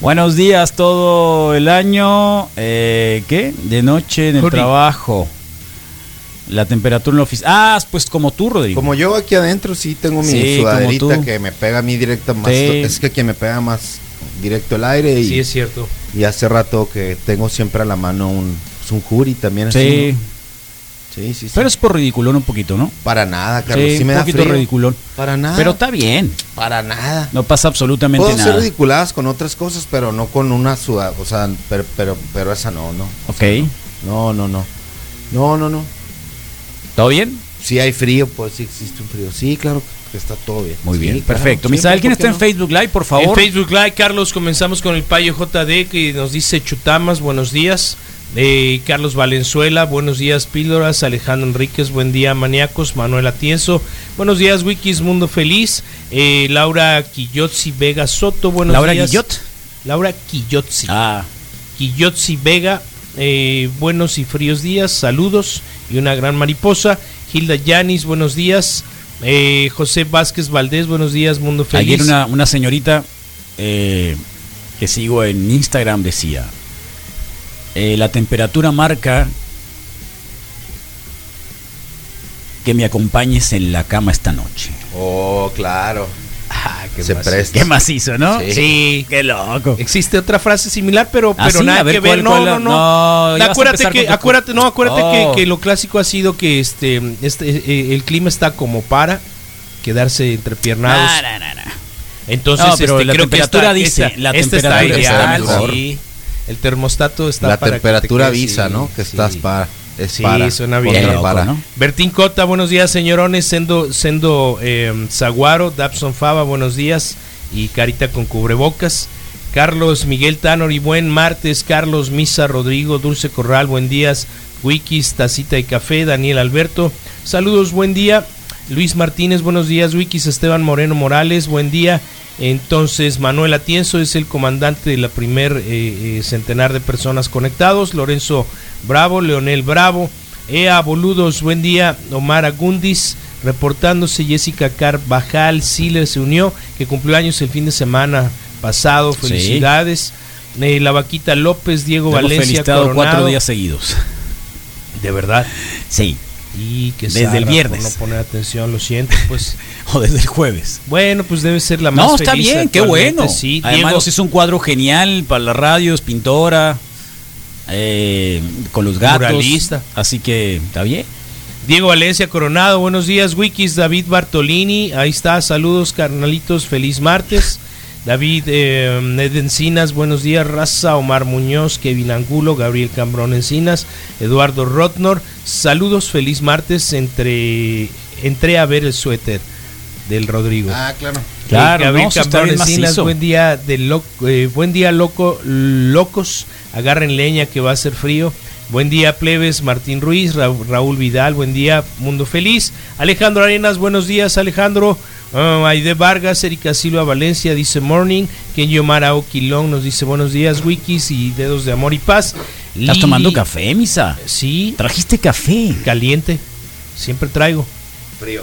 Buenos días todo el año. Eh, ¿Qué? De noche en el trabajo. La temperatura en la oficina. Ah, pues como tú, Rodrigo. Como yo aquí adentro sí tengo mi Sí, sudaderita que me pega a mí directo más. Sí. Es que quien me pega más directo el aire y, Sí, es cierto. y hace rato que tengo siempre a la mano un, un jury también. así, Sí. ¿no? sí, sí, sí. Pero es por ridiculón un poquito, ¿no? para nada, Carlos. Sí, Sí, me un da poquito frío. ridiculón. Para nada. Pero está bien. para nada. No pasa absolutamente Puedo nada. ser ridiculadas con otras cosas, pero no con una sudada. O sea, pero, pero, pero esa no, no. Ok. No, no, no. No, no, no. ¿Todo bien? Si hay frío, pues sí existe un frío. Sí, claro que está todo bien. Muy Sí, bien, claro, perfecto. siempre, Misael, ¿quién ¿por qué está en? Facebook Live, por En favor? Facebook Live, Carlos, comenzamos con el Payo JD que nos dice Chutamas, buenos días. Eh, Carlos Valenzuela, buenos días Píldoras, Alejandro Enríquez, buen día Maníacos, Manuel Atienzo, buenos días Wikis Mundo Feliz, Eh, Laura Quillotzi Vega Soto, buenos Laura días. Guillot. Laura Quillotzi. Ah, Quillotzi Vega, eh, buenos y fríos días, saludos y una gran mariposa. Hilda Yanis, buenos días. Eh, José Vázquez Valdés, buenos días, Mundo Feliz. ayer una, una señorita eh, que sigo en Instagram decía, eh, la temperatura marca que me acompañes en la cama esta noche. Oh, claro. Qué Se macizo. presta. Qué macizo, ¿no? Sí. Sí. Qué loco. Existe otra frase similar, pero, ¿Ah, pero sí? nada A ver, que ver. ¿cuál, no, cuál? no, no, acuérdate que, acuérdate, no, acuérdate Oh. que, que lo clásico ha sido que este, este eh, el clima está como para quedarse entrepiernados. Ah, no, no, no. Entonces, No, pero este, la creo que temperatura esta- dice, esta- la esta temperatura está está ideal, mejor. sí. El termostato está La para que te temperatura quedes, avisa, sí, ¿no? Que sí. estás para. Es Sí, para. suena bien. loco, para. ¿no? Bertín Cota, buenos días, señorones. Sendo, Sendo eh, Zaguaro, Dabson Fava, buenos días. Y Carita con cubrebocas. Carlos Miguel Tanor y buen martes. Carlos Misa Rodrigo, Dulce Corral, buen días. Wikis, Tacita y Café, Daniel Alberto. Saludos, buen día. Luis Martínez, buenos días. Wikis, Esteban Moreno Morales, buen día. Entonces, Manuel Atienzo es el comandante de la primer eh, eh, centenar de personas conectados. Lorenzo Bravo, Leonel Bravo. Ea Boludos, buen día. Omar Agundis, reportándose. Jessica Carvajal, Siler se unió, que cumplió años el fin de semana pasado. Sí. Felicidades. Eh, la Vaquita López, Diego hemos Valencia, felicitado Coronado. cuatro días seguidos. De verdad. Sí. Y que Desde el zarra por viernes. no poner atención, lo siento, pues. O desde el jueves. Bueno, pues debe ser la más No, está feliz bien, qué bueno. Sí, Además Diego, nos hizo un cuadro genial para las radios, pintora, eh, con los gatos. Muralista. Así que está bien. Diego Valencia Coronado, buenos días, Wikis, David Bartolini, ahí está, saludos carnalitos, feliz martes. David eh, Ned Encinas, buenos días, Raza, Omar Muñoz, Kevin Angulo, Gabriel Cambrón Encinas, Eduardo Rotnor, saludos, feliz martes, entre, entré a ver el suéter del Rodrigo. Ah, claro. Claro, Eh, Gabriel no, Cambrón Encinas, buen día de loco, eh, buen día loco, locos, agarren leña que va a ser frío. Buen día plebes, Martín Ruiz, Ra- Raúl Vidal, buen día, Mundo Feliz. Alejandro Arenas, buenos días Alejandro. Ah, Aide Vargas, Erika Silva Valencia dice morning. Kenji Omar Aoquilón nos dice buenos días, wikis y dedos de amor y paz. ¿Estás Lili- tomando café, Misa? Sí, Trajiste café. caliente. Siempre traigo. Frío.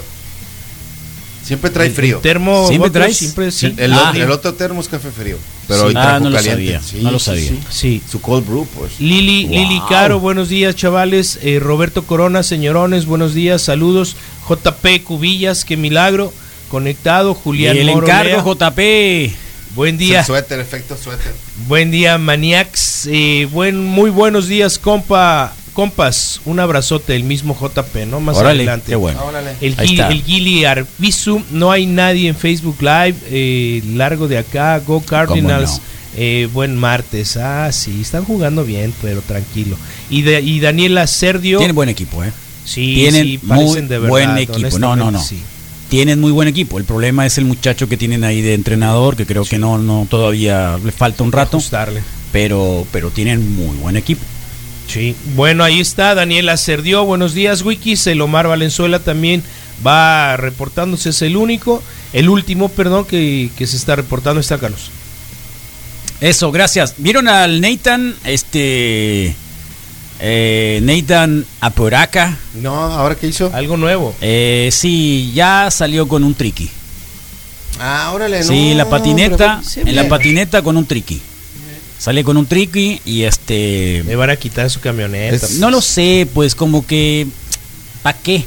Siempre trae frío. El termo ¿Siempre traes? siempre sí. El, Ah. el otro termo es café frío. Pero Sí. hoy Ah, no lo caliente. sabía, Sí, no lo sí, sabía. sí. Sí. Su cold brew, pues. Lili, Wow. Lili Caro, buenos días, chavales. Eh, Roberto Corona, señorones, buenos días, saludos. JP Cubillas, qué milagro. Conectado, Julián Y el Moro encargo, Lea. JP. Buen El día, suéter, efecto suéter. buen día, Maniacs. Eh, buen, muy buenos días, compa, compas. Un abrazote, el mismo JP, ¿no? Más Órale, adelante. qué bueno. Órale. El, Gili, el Gili Arbizu, no hay nadie en Facebook Live, eh, largo de acá, Go Cardinals, eh, buen martes, ah sí, están jugando bien, pero tranquilo. Y, de, y Daniela Serdio, Tienen buen equipo, ¿eh? sí, tienen sí, muy parecen de verdad, buen equipo. No, no, no. sí. Tienen muy buen equipo. El problema es el muchacho que tienen ahí de entrenador, que creo que no, no todavía le falta un rato. Ajustarle. pero, pero tienen muy buen equipo. Sí, bueno, ahí está Daniel Acerdió. Buenos días, Wikis. El Omar Valenzuela también va reportándose, es el único, el último, perdón, que, que se está reportando. Está Carlos. Eso, gracias. ¿Vieron al Nathan, este, eh, Nathan Aporaca? No, ¿ahora qué hizo? Algo nuevo. Eh, sí, ya salió con un triqui. Ah, órale, no. Sí, la patineta, en la patineta con un triqui. Sale con un triqui y este... Me van a quitar su camioneta. Es- No lo sé, pues como que... ¿Para qué?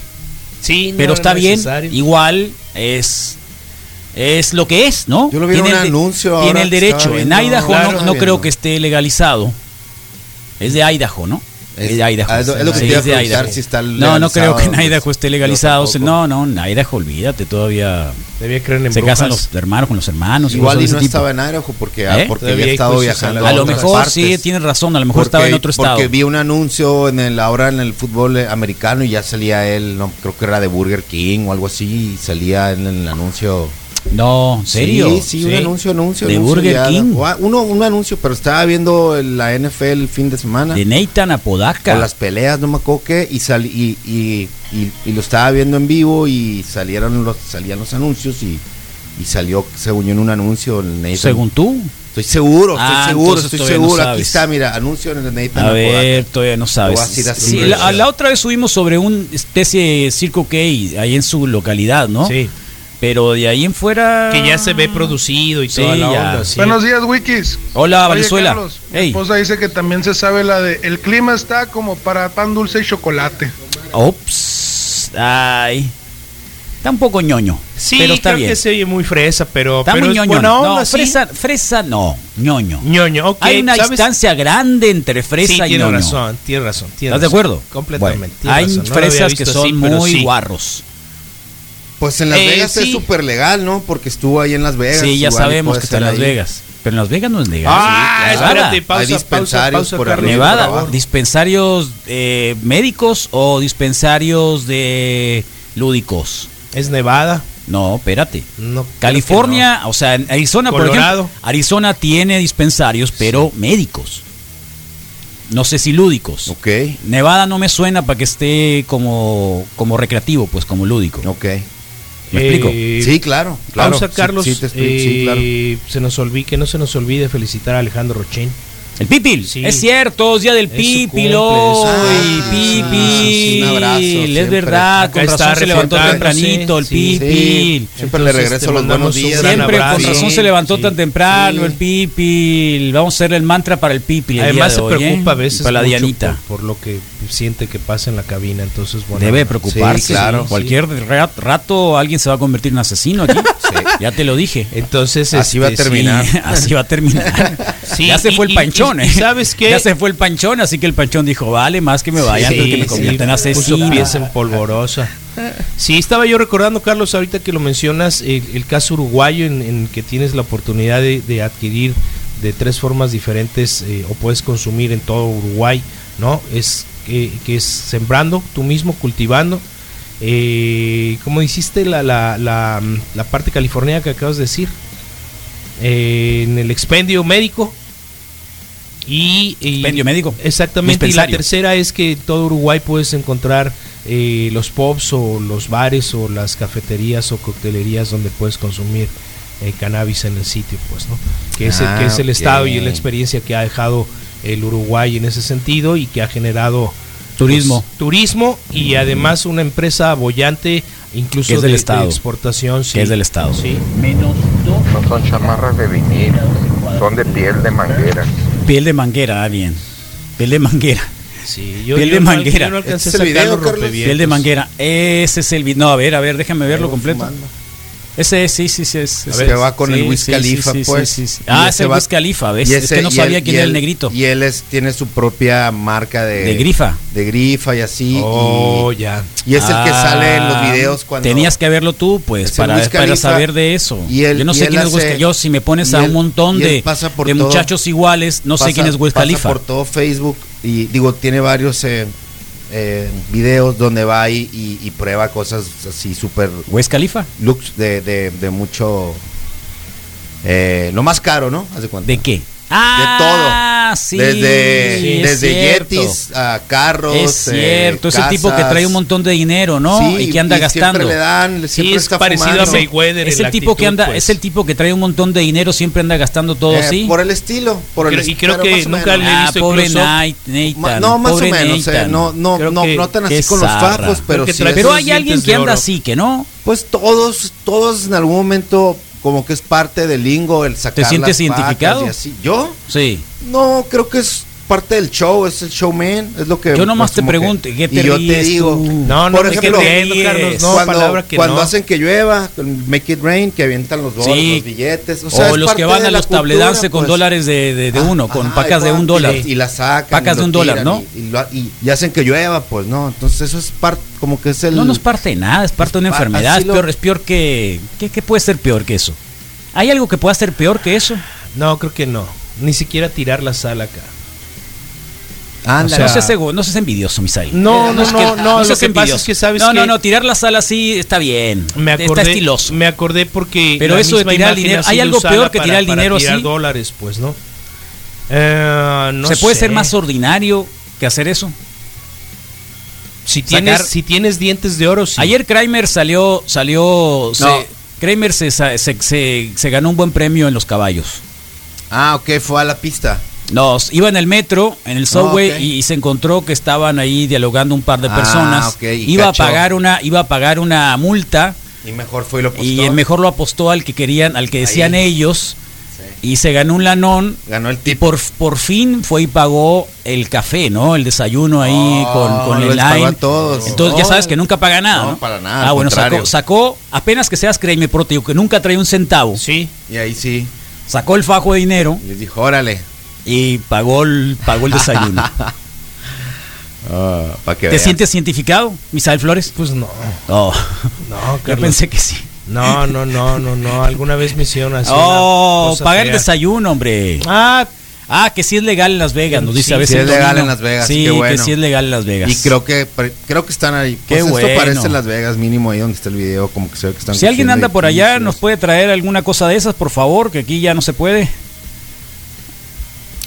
Sí, Pero está bien, necesario. igual es... Es lo que es, ¿no? Yo lo vi en un anuncio ahora Tiene el derecho. En Idaho claro, no, no creo que esté legalizado. Es de Idaho, ¿no? Es- Idaho. ah, es lo- es lo que Sí, te iba a preguntar, si está No, no creo que en Idaho pues, esté legalizado. No, no, en Idaho, olvídate, todavía Debía creer en se brujas. casan los hermanos con los hermanos. Igual y no tipo. estaba en Idaho porque, ah, ¿Eh? porque había estado viajando A la lo mejor partes. sí, tienes razón, a lo mejor Porque- estaba en otro estado. Porque vi un anuncio en el ahora en el fútbol americano y ya salía él, no creo que era de Burger King o algo así, y salía en el anuncio. No, ¿en serio? Sí, sí, un anuncio, anuncio. ¿De anuncio Burger ya- King? ah, Uno, un anuncio, pero estaba viendo la NFL el fin de semana. De Nathan Apodaca. Con las peleas, no me acuerdo qué, y, sal- y, y, y- y lo estaba viendo en vivo y salieron los, salían los anuncios y, y salió, según yo, en un anuncio. el Nathan. Según tú. Estoy seguro, estoy Ah, seguro, estoy todavía no seguro. Aquí está, mira, anuncio en el Nathan. A ver, todavía no sabes. A así. Sí, la, la otra vez subimos sobre una especie de circo que ahí en su localidad, ¿no? Sí. Pero de ahí en fuera. Que ya se ve producido y Sí, toda la ya. onda. sí. Buenos días, Wikis. Hola, Oye, Venezuela. Carlos, mi esposa dice que también se sabe la de el clima está como para pan dulce y chocolate. Ops. Ay. Está un poco ñoño. Sí, pero está creo bien. que se oye muy fresa, pero, Está pero muy es ñoño. buena onda, no, sí. fresa, fresa no, ñoño. ñoño, ok. Hay una ¿sabes? distancia grande entre fresa sí, y tiene ñoño. razón, tiene razón. tiene ¿Estás de razón. acuerdo? Completamente. Bueno, hay razón, no fresas que son así, muy sí. guarros. Pues en Las Eh, Vegas es súper legal, ¿no? Porque estuvo ahí en Las Vegas. Sí, ya sabemos que está en Las ahí. Vegas. Pero en Las Vegas no es legal. Ah, Sí, espérate, pausa, Hay dispensarios pausa, pausa, por arriba. Nevada, por dispensarios eh, médicos o dispensarios de lúdicos. ¿Es Nevada? No, espérate. No, California, o sea, en Arizona, por Colorado. ejemplo, Arizona tiene dispensarios, pero médicos. No sé si lúdicos. Ok, Nevada no me suena para que esté como, como recreativo, pues como lúdico. ok. ¿Me Eh, explico? Sí, claro. claro. Pausa, Carlos. Sí, te explico, sí, claro. Eh, se nos olvide, que no se nos olvide felicitar a Alejandro Rochín. El Pipil, Sí. es cierto, es día del Es Pipil hoy, Pipil, un abrazo, es verdad, Acá con está razón se levantó tempranito el sí. Pipil. Siempre le regreso los buenos días. Siempre con razón se levantó tan temprano el Pipil. Vamos a hacer el mantra para el Pipil. el Además día se ¿eh? preocupa a veces Para la mucho Dianita. Por, por lo que siente que pasa en la cabina, entonces bueno. Debe preocuparse. Claro. Cualquier ra- rato alguien se va a convertir en asesino aquí. Ya te lo dije. Entonces Así va a este, terminar. Sí, así va a terminar. Sí, ya se fue el y- panchón, ¿eh? ¿sabes qué? Ya se fue el panchón, así que el panchón dijo, vale, más que me vaya antes de que me conviertan en asesino. pies en polvorosa. Sí, estaba yo recordando, Carlos, ahorita que lo mencionas, el, el caso uruguayo en, en que tienes la oportunidad de, de adquirir de tres formas diferentes eh, o puedes consumir en todo Uruguay, ¿no? Es que, que es sembrando tú mismo, cultivando. Eh, como hiciste la, la, la, la parte californiana que acabas de decir, Eh, en el expendio médico. Y, y- Expendio médico. Exactamente. Y la tercera es que en todo Uruguay puedes encontrar eh, los pubs o los bares o las cafeterías o coctelerías donde puedes consumir eh, cannabis en el sitio, pues, ¿no? Que es, el, Ah, que es el ok. estado y la experiencia que ha dejado el Uruguay en ese sentido y que ha generado Turismo. pues, turismo y además una empresa bollante incluso es del de, de estado. exportación sí. Que es del estado. sí. No son chamarras de vinil, son de piel de manguera. Piel de manguera, ah, bien. Piel de manguera. Sí, yo, Piel yo de no- manguera. yo no alcancé ¿Este a es el video. Piel de manguera. Ese es el video. No, a ver, a ver, déjame verlo completo. fumando. Ese es, sí, sí, sí. Es, ese es. que va con el Wiz Khalifa, pues. sí, sí. Y Ah, es ese el va- Wiz Khalifa, ¿ves? Es que no sabía quién era el negrito. Y él es, tiene su propia marca de, De grifa. De grifa y así. Oh, y, ya. y es el que Ah, sale en los videos cuando. Tenías que verlo tú, pues, Es para, para saber de eso. y él- Yo no sé quién es Wiz. Yo, si me pones a él- un montón de, pasa por de todo- muchachos iguales, no sé quién es Wiz pasa Khalifa. por todo Facebook y digo, tiene varios eh, eh, videos donde va y, y- y prueba cosas así súper ¿Wiz Khalifa? looks de, de, de mucho. Eh, lo más caro, ¿no? Haz de cuenta. ¿De qué? Ah, de todo. sí, desde sí, es desde yetis a carros. Es eh, cierto, es el tipo que trae un montón de dinero, ¿no? Sí, y que anda y gastando. Siempre le dan, siempre es está parecido a fumando. Mayweather es el la tipo que anda, pues. es el tipo que trae un montón de dinero, siempre anda gastando todo Eh, así. Por el estilo. Por el y creo que nunca le he Ah, visto pobre Nathan, no, más o menos. eh, no, no, Creo no, que- no tan así con los fajos, pero sí. trae es- Pero hay alguien que anda así, que no. Pues todos, todos en algún momento como que es parte del lingo el sacar ¿Te sientes las identificado? y así. ¿Yo? Sí. No, creo que es parte del show, es el showman, es lo que Yo nomás pues, te que- pregunto, ¿qué te y yo te digo, tú? No, no, por ¿de qué ejemplo, te ríes, Carlos? No, cuando, palabra que cuando no. hacen que llueva, Make It Rain, que avientan los dólares, Sí. los billetes, o, O, sea, es los parte que van de a la los tabledance cultura, con pues. dólares de, de, de Ah, uno, con ajá, pacas de un dólar. Y, y la sacan. Pacas de un dólar, ¿no? Y, y lo- y- y hacen que llueva, pues no. Entonces eso es parte, como que es el... No nos parte de nada, es parte de una enfermedad. Es lo- peor, es peor que. ¿qué, qué puede ser peor que eso? ¿Hay algo que pueda ser peor que eso? No, creo que no. Ni siquiera tirar la sala acá. No seas ego- no seas envidioso, Misael. No, Eh, no, es no, que- no, lo seas que pasa envidioso. es que sabes No, no, que- no, tirar la sala así está bien. Me está acordé, estiloso. me acordé porque Pero eso de tirar el dinero- ha ¿hay algo peor que para- tirar el para dinero tirar así? dólares, pues, ¿no? Eh, no ¿Se puede sé. ser más ordinario que hacer eso? Si tienes, sacar- si tienes dientes de oro, sí. Ayer Kramer salió, salió, se- No. Kramer se, se, se- se ganó un buen premio en los caballos. Ah, ok, fue a la pista. No, iba en el metro, en el subway, Ah, y, y se encontró que estaban ahí dialogando un par de Ah, personas. ok, y iba cachó. a pagar una, iba a pagar una multa Y mejor fue y lo apostó. y mejor lo apostó al que querían, al que decían Ahí. ellos, y se ganó un lanón. Ganó el Y tipo. por, por fin fue y pagó el café, ¿no? El desayuno ahí Oh, con, con el line. a todos. Entonces ya Oh. sabes que nunca paga nada, No, ¿no? para nada, Ah, bueno, sacó, sacó, apenas que seas créeme, pero te digo que nunca trae un centavo. Sí. Y ahí sí. Sacó el fajo de dinero Y les dijo, órale. Y pagó el, pagó el desayuno. para que ¿Te vean. sientes cientificado, Misael Flores? Pues no. Oh, No, yo pensé que sí. No, no, no, no, no. Alguna vez me hicieron así. Oh, pagar el desayuno, hombre. Ah, Ah, que sí es legal en Las Vegas, nos dice Sí, a veces. sí es legal en Las Vegas, Sí, qué bueno. que sí es legal en Las Vegas. Y creo que creo que están ahí. Qué Pues bueno. Esto parece Las Vegas, mínimo ahí donde está el video, como que se ve que están Si alguien anda por allá, nos puede traer alguna cosa de esas, por favor, que aquí ya no se puede.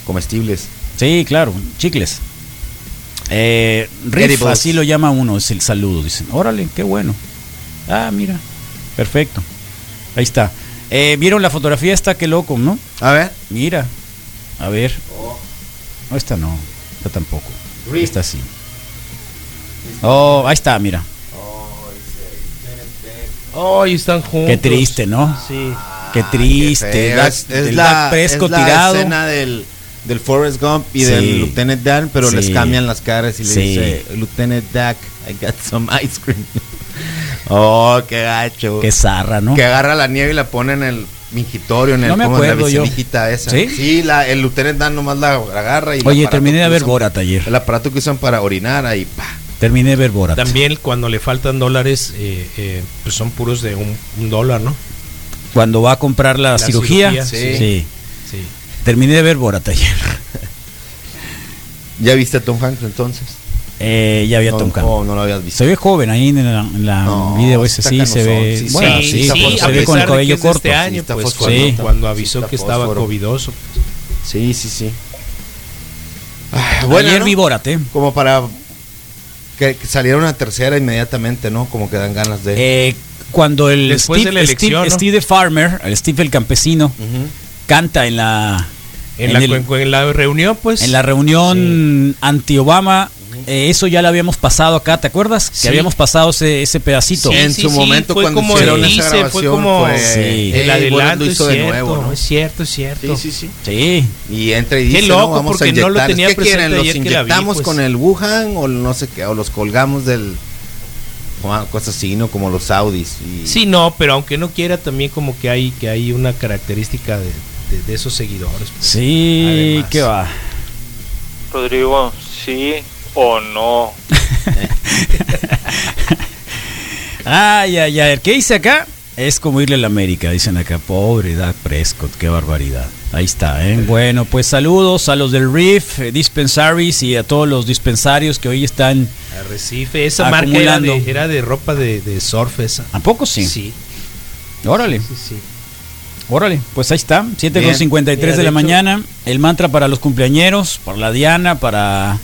Comestibles. Sí, claro, chicles. Eh, Riff, así lo llama uno, es el saludo. Dicen, órale, qué bueno. Ah, mira, perfecto. Ahí está. Eh, ¿Vieron la fotografía esta? Qué loco, ¿no? A ver. Mira, a ver. No, esta no, esta tampoco. Esta sí. Oh, ahí está, mira. oh, y están juntos. Qué triste, ¿no? Sí. Qué triste. es, es el la, Dak Prescott es la tirado. escena del, del Forrest Gump y Sí. del Lieutenant Dan, pero Sí. les cambian las caras y le Sí. dice, Lieutenant Dak, I got some ice cream. oh, qué gacho. Qué zarra, ¿no? Que agarra la nieve y la pone en el mingitorio, en el No me ¿cómo es? acuerdo la yo. esa. ¿Sí? la, el Lieutenant Dan nomás la agarra y el Oye, terminé de ver usan- Borat ayer. El aparato que usan para orinar ahí, pa. Terminé de ver Borat. También cuando le faltan dólares, eh, eh, pues son puros de un, un dólar, ¿no? Cuando va a comprar la, La cirugía. cirugía, sí. sí. Terminé de ver Borat ayer. ¿Ya viste a Tom Hanks entonces? Eh, ya había no, Tom Hanks. no, no lo habías visto. Se ve joven ahí en la, en la No, video ese, sí, se ve. sí, bueno, sí, se ve con el cabello corto. Este año, pues, cuando, sí. cuando Sí, avisó que estaba fósforo. covidoso. Sí, sí, sí. Ah, bueno, ayer ¿no? vi Borat, ¿eh? Como para que, que saliera una tercera inmediatamente, ¿no? Como que dan ganas de... Eh, cuando el Después Steve, de la elección, Steve, ¿no? Steve the Farmer, el Steve el campesino, canta en la En, en la, el- en la reunión, pues. en la reunión anti-Obama. eh, eso ya lo habíamos pasado acá, ¿te acuerdas? Que Sí. habíamos pasado ese, ese pedacito. Sí, en sí, su sí, momento fue cuando como hicieron el esa fue como fue, el "Hey, bueno, adelanto, es hizo de cierto, nuevo, ¿no? es cierto, es cierto. Sí, sí, sí. Sí. Y entra y Qué dice, loco, no, vamos a porque no lo tenía ¿Qué quieren? ¿Los ayer que la vi, inyectamos pues. con el Wuhan o no sé qué? ¿O los colgamos del... Cosas así, ¿no? Como los Saudis. Y, Sí, no, pero aunque no quiera, también como que hay que hay una característica de, de- de esos seguidores. pues. Sí, Además. ¿qué va? Rodrigo, sí o no. Ay, ay, ay. ¿Qué dice acá? Es como irle a la América, dicen acá. Pobre Dak Prescott, qué barbaridad. Ahí está, ¿eh? Bueno, pues saludos a los del Reef, eh, Dispensaries y a todos los dispensarios que hoy están. Arrecife, esa marca era Acumulando. de, era de ropa de, de surf esa. ¿A poco sí? Sí, Órale. sí, sí. Órale, pues ahí está, 7 con Bien. 53 Mira, de, de la hecho- mañana. El mantra para los cumpleañeros, para la Diana, para...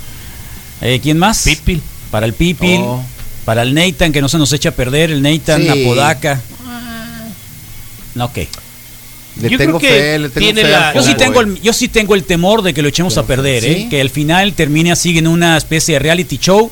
eh, ¿Quién más? Pipil. Para el Pipil, Oh. para el Nathan, que no se nos echa a perder, el Nathan, Sí. Apodaca. No, ok. Le Yo tengo creo que fe, le tengo tiene fe. la- Yo sí, tengo el, yo sí tengo el temor de que lo echemos a perder, ¿eh? Que al final termine así en una especie de reality show.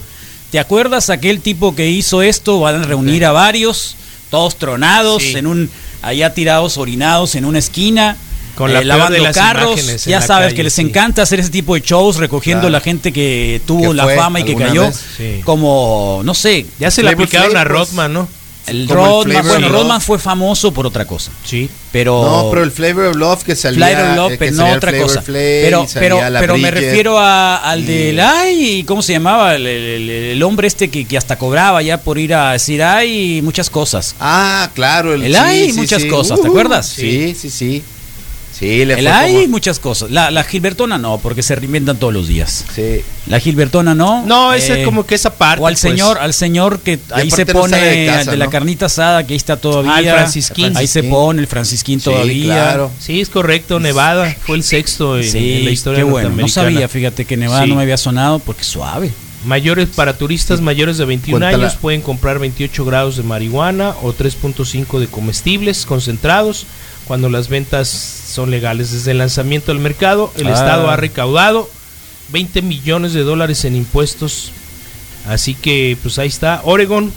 ¿Te acuerdas aquel tipo que hizo esto? Van a reunir a varios, todos tronados, Sí. en un allá tirados, orinados en una esquina. Con eh, la peor lavando de las carros, ya sabes calle, que les sí. encanta hacer ese tipo de shows recogiendo Claro. la gente que tuvo Que la fama y que cayó vez. Sí. como no sé, Ya se le aplicaron a. Rodman, ¿no? El Rodman, Flavor bueno, Rodman fue famoso por otra cosa, sí, pero No, pero el Flavor of Love que salía. Flight of Love, eh, pero no otra Flavor cosa. Flav pero pero, pero me refiero a, al y- del ay, ¿cómo se llamaba? El, el- el- hombre este que, que hasta cobraba ya por ir a decir ay, muchas cosas. Ah, claro. El, El sí, hay sí, muchas sí. cosas, ¿te Uh, acuerdas? Sí, sí, sí. Sí, le El fue hay como- muchas cosas. La, la Gilbertona no, porque se reinventan todos los días. Sí. La Gilbertona no. No, ese eh, como que esa parte. O al pues. señor, al señor que ahí se no pone sale de casa, al de la ¿no? carnita asada, que ahí está todavía. Ah, el Francisquín. Ahí se pone el Francisquín Sí, todavía. claro. Sí, es correcto. Nevada fue el sexto en, Sí, en la historia qué bueno. No sabía, fíjate que Nevada Sí. no me había sonado porque suave. Mayores para turistas mayores de 21 Cuéntala. años pueden comprar 28 grados de marihuana o 3.5 de comestibles concentrados cuando las ventas son legales. Desde el lanzamiento del mercado, el Ah. Estado ha recaudado 20 millones de dólares en impuestos. Así que, pues ahí está. Oregon,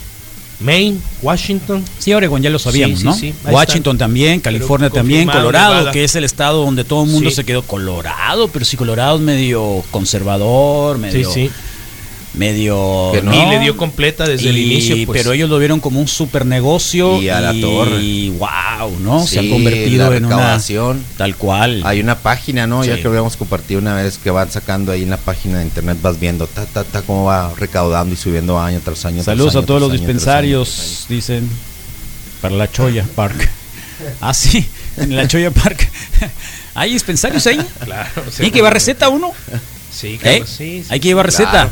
Maine, Washington. Sí, Oregon ya lo sabíamos, Sí, sí, ¿no? sí, Washington está. también, California Pero también, Colorado, Nevada. que es el estado donde todo el mundo Sí. se quedó Colorado, pero sí Colorado es medio conservador, Sí, medio sí. Medio Que no. Y le dio completa desde el Y- inicio. Pues. pero ellos lo vieron como un super negocio Y a la torre. y wow, ¿no? se ha convertido en una tal cual. Hay una página, ¿no? Ya que lo habíamos compartido una vez que van sacando ahí en la página de internet, vas viendo ta, ta, ta, cómo va recaudando y subiendo año tras año. tras Saludos año, a todos los año, tras dispensarios, año, tras dicen, para la Choya Park. Ah, sí, en la Choya Park. ¿Hay dispensarios ahí? Claro, ¿Hay que llevar receta uno? Sí, ¿Eh? claro, sí, sí. Hay que llevar receta. Claro.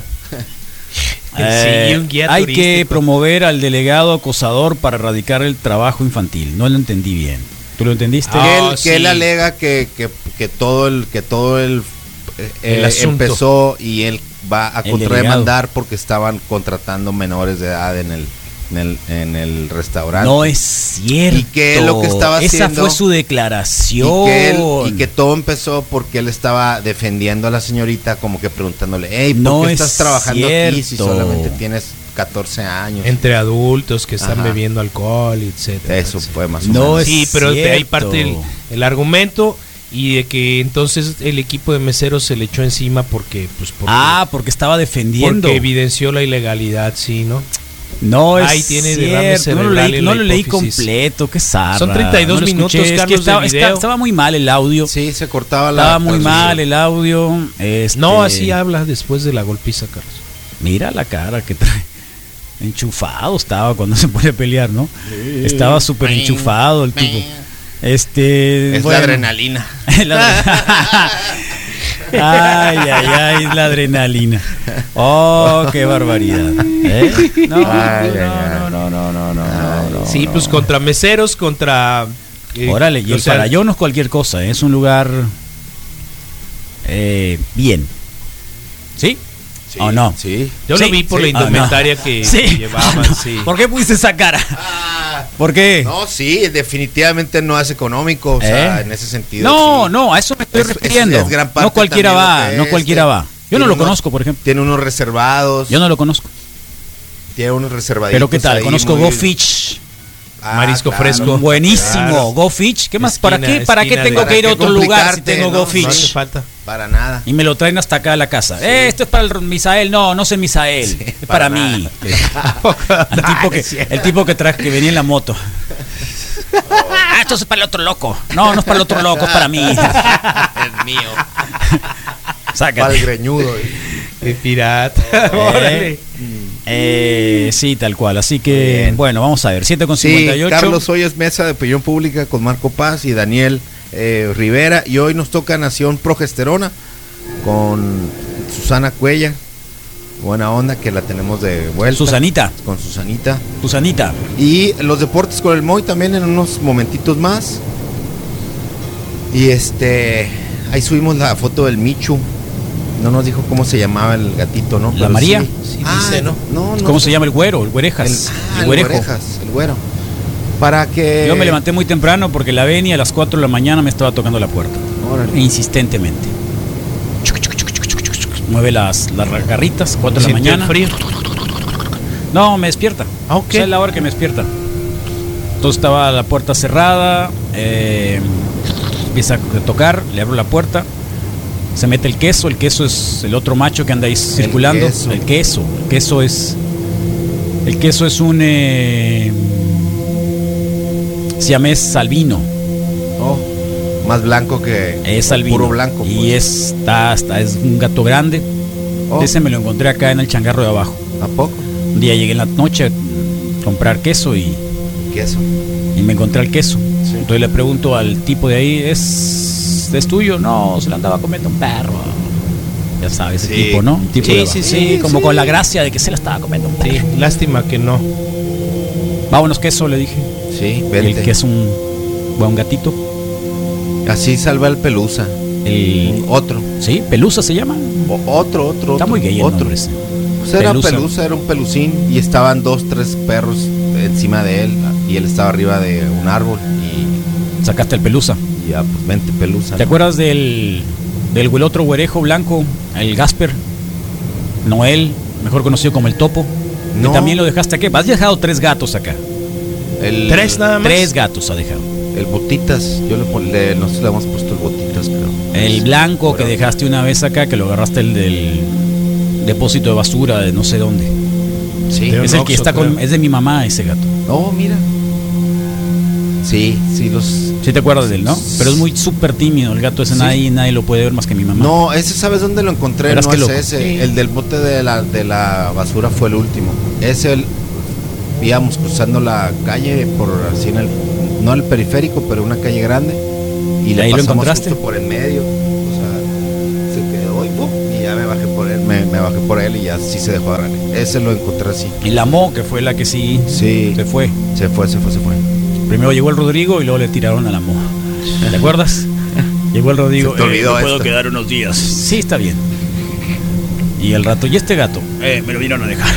Eh, Sí, un guía hay que promover al delegado acosador para erradicar el trabajo infantil. No lo entendí bien. ¿Tú lo entendiste? Ah, Que él, sí. que él alega que, que, que todo el que todo el, eh, El eh, empezó y él va a contrademandar porque estaban contratando menores de edad en el en el, en el restaurante. No es cierto. Y que lo que estaba Esa haciendo- fue su y declaración. que, él- y que todo empezó porque él estaba defendiendo a la señorita como que preguntándole, hey, ¿por No qué es estás trabajando aquí si solamente tienes 14 años? Entre adultos que están Ajá. bebiendo alcohol, etcétera. Eso fue más o No menos. es Sí, pero de ahí cierto. parte el, el argumento y de que entonces el equipo de meseros se le echó encima porque pues porque, Ah, porque estaba defendiendo. porque evidenció la ilegalidad, sí, ¿no? No es tiene cierto. No lo leí, no lo completo, qué zarra. Son 32 No minutos, escuché, es que Carlos, de estaba, video. estaba- estaba muy mal el audio. Sí, se cortaba la Estaba muy mal el audio. este, No, así habla después de la golpiza, Carlos. Mira la cara que trae. Enchufado estaba cuando se pone a pelear, ¿no? Estaba súper enchufado el tipo. Este. Es bueno. la adrenalina. La- ay, ay, ay, la adrenalina. Oh, qué barbaridad. ¿Eh? No, Ay, no, no, no, no, no, no, no, sí, pues contra meseros, contra eh, Órale, y el sea, Parayón no es cualquier cosa, ¿eh? es un lugar eh, bien. ¿Sí? Sí, ¿O no? Sí. Yo Sí, lo vi por sí. la Ah, no. indumentaria que, que llevaban. ¿Por qué pusiste esa cara? ¿Por qué? No, sí, definitivamente no es económico, o sea, ¿Eh? en ese sentido. No, sí. no, a eso me estoy Es- es- refiriendo. es gran parte no cualquiera va, no es, cualquiera eh, va. Yo no lo unos- conozco, por ejemplo. Tiene unos reservados. Yo no lo conozco. Tiene unos reservaditos. Pero ¿qué tal? ahí Conozco muy- Go Fish. Ah, Marisco claro. fresco. Buenísimo, Claro. Go Fish. ¿Qué más? ¿Para qué? ¿Para qué tengo de- que ir a ¿Para qué otro lugar si tengo no? Go Fish? No hace falta. Para nada. Y me lo traen hasta acá a la casa. Eh, esto es para el Misael. No, no es el Misael. Sí, es para para, mí. el, tipo que, el tipo que traje que venía en la moto. ah, esto es para el otro loco. No, no es para el otro loco, es para mí. es mío. Para el Sácate. greñudo. De pirata. Órale. Eh, eh, sí, tal cual. Así que, Bien. bueno, vamos a ver. 7 con Sí, 58. Carlos hoy es mesa de opinión pública con Marco Paz y Daniel eh, Rivera. Y hoy nos toca Nación Progesterona con Susana Cuella. Buena onda que la tenemos de vuelta. Susanita. Con Susanita. Susanita. Y los deportes con el Moy también en unos momentitos más. Y este, ahí subimos la foto del Michu. No nos dijo cómo se llamaba el gatito, ¿no? ¿La Pero María? sí. Sí, Ah, dice, ¿no? no, no ¿Cómo se llama el güero? El güerejas. El, El, ah, el güerejo. güerejas, el güero. Para que. Yo me levanté muy temprano porque la Beni a las 4 de la mañana me estaba tocando la puerta. Órale. Insistentemente. Mueve las, las garritas, 4 de la ¿Sintió el mañana. frío? No, me despierta. Ah, ok. O sea, es la hora que me despierta. Entonces estaba la puerta cerrada. eh, empieza a tocar, le abro la puerta. Se mete el queso. El queso es el otro macho que anda ahí circulando. queso. El queso. El queso es. El queso es un. Eh, siamés albino. Oh, más blanco que. Es albino. Puro blanco. Y pues. es, está, está- es un gato grande. Oh, Ese me lo encontré acá en el changarro de abajo. ¿A poco? Un día llegué en la noche a comprar queso y, Queso. y me encontré el queso. Entonces le pregunto al tipo de ahí, ¿es, ¿es tuyo? No, se lo andaba comiendo un perro. Ya sabes, ese Sí. tipo, ¿no? Tipo Sí, sí, sí, Como con la gracia de que se la estaba comiendo un Sí, perro. lástima que no. Vámonos queso, le dije. Sí, Y el que es un buen gatito. Así salva el pelusa. El, Otro. sí, Pelusa se llama. O- otro, otro. Está otro, muy gay el otro. ese. Pues era Pelusa. pelusa. era un pelucín y estaban dos, tres perros encima de él y él estaba arriba de un árbol y Sacaste el Pelusa. ya pues vente pelusa. ¿Te acuerdas del, del el otro güerejo blanco, el Gasper? Noel, mejor conocido como el Topo. No. también lo dejaste aquí. Has dejado tres gatos acá. El, Tres nada más. Tres gatos ha dejado. El botitas, yo le, le- nosotros le hemos puesto el botitas, creo. El blanco que dejaste una vez acá, que lo agarraste el del depósito de basura de no sé dónde. Sí. Es el que está con. Es de mi mamá ese gato. Oh, mira. Sí, sí los. Sí te acuerdas de él, ¿no? Pero es muy súper tímido el gato ese. Sí. Nadie, nadie lo puede ver más que mi mamá. No, ese sabes dónde lo encontré, no es ese. Sí. El del bote de la, de la basura fue el último. Ese el, íbamos cruzando la calle por así en el no el periférico, pero una calle grande y le ¿Ahí lo pasamos encontraste? justo por en medio. O sea, se quedó y ¡pum! y ya me bajé por él, me, me bajé por él y ya sí se dejó agarrar. Ese lo encontré así. Y la Mo, que fue la que sí Sí, se fue. se fue, se fue, se fue. Primero llegó el Rodrigo y luego le tiraron a la moja. ¿Te acuerdas? Llegó el Rodrigo. Se te olvidó "Eh, ¿me puedo esto". quedar unos días. Sí, está bien. Y el rato, ¿y este gato? Eh, me lo vinieron a dejar.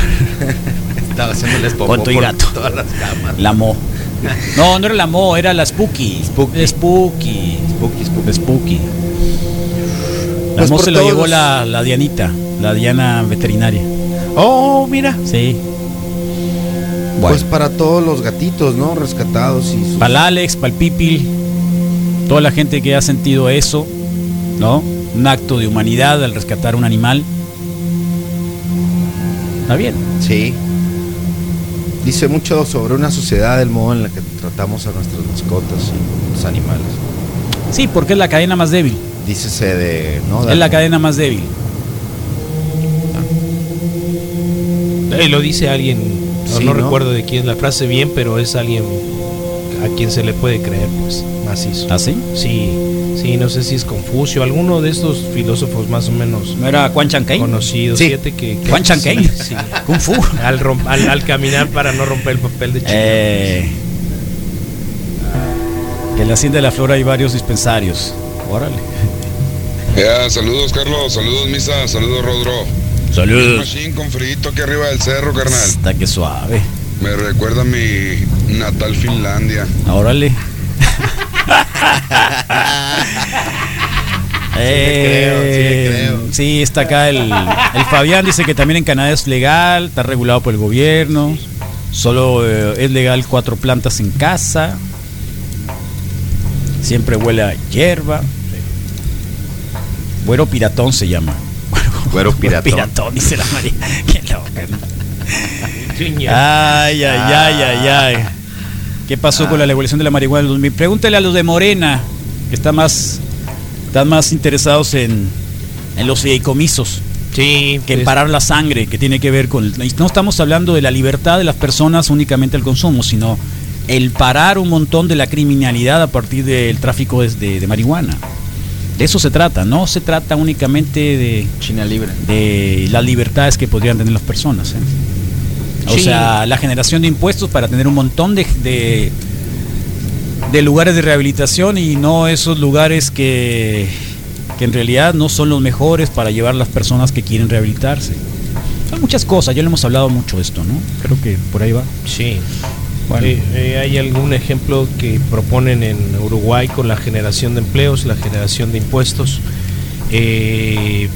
Estaba haciéndoles popó Con tu gato. todas las camas. La Mo. No, no era la Mo, era la Spooky. Spooky. Spooky. Spooky, spooky. Spooky. La Pues Mo se lo llevó la, la Dianita, la Diana veterinaria. Oh, mira. Sí. Bueno, Pues para todos los gatitos, ¿no? Rescatados y sus- para el Alex, para el Pipil, toda la gente que ha sentido eso, ¿no? Un acto de humanidad al rescatar un animal. Está bien. Sí. Dice mucho sobre una sociedad, el modo en la que tratamos a nuestras mascotas y los animales. Sí, porque es la cadena más débil. Dícese de. ¿no? Es la cadena más débil. Eh, lo dice alguien, no, Sí, no ¿no? recuerdo de quién la frase bien, pero es alguien a quien se le puede creer, pues, macizo. ¿Así? Sí, sí, no sé si es Confucio, alguno de estos filósofos más o menos ¿No era Quan Chan Kai? conocidos. Sí. Fíjate que, que- Juan Chan Kai. sí, Kung Fu. al, rom- al, al caminar para no romper el papel de chico. Eh, que en la hacienda de la flora hay varios dispensarios. Órale. Ya, saludos Carlos, saludos Misa, saludos Rodro. Saludos. Machine con frito aquí arriba del cerro, carnal. Está que suave. Me recuerda a mi natal Finlandia. Órale. Eh, creo. sí, está acá el, el Fabián, dice que también en Canadá es legal, está regulado por el gobierno, solo eh, es legal cuatro plantas en casa, siempre huele a hierba. Güero piratón se llama. Güero piratón. dice la María. Qué loca. ¿no? Ay, ay, ay, ay, ay. ¿Qué pasó con la legalización de la marihuana en el 2000? Pregúntale a los de Morena, que están más, están más interesados en, en los fideicomisos Sí, que pues, parar la sangre, que tiene que ver con... No estamos hablando de la libertad de las personas únicamente al consumo, sino el parar un montón de la criminalidad a partir del tráfico de, de- de marihuana. De eso se trata, no se trata únicamente de, China libre. de las libertades que podrían tener las personas. ¿eh? O Sí. sea, la generación de impuestos para tener un montón de, de, de lugares de rehabilitación y no esos lugares que, que en realidad no son los mejores para llevar a las personas que quieren rehabilitarse. Son muchas cosas, ya lo hemos hablado mucho de esto, ¿no? Creo que por ahí va. Sí. Bueno. Eh, eh, hay algún ejemplo que proponen en Uruguay con la generación de empleos, la generación de impuestos. Eh,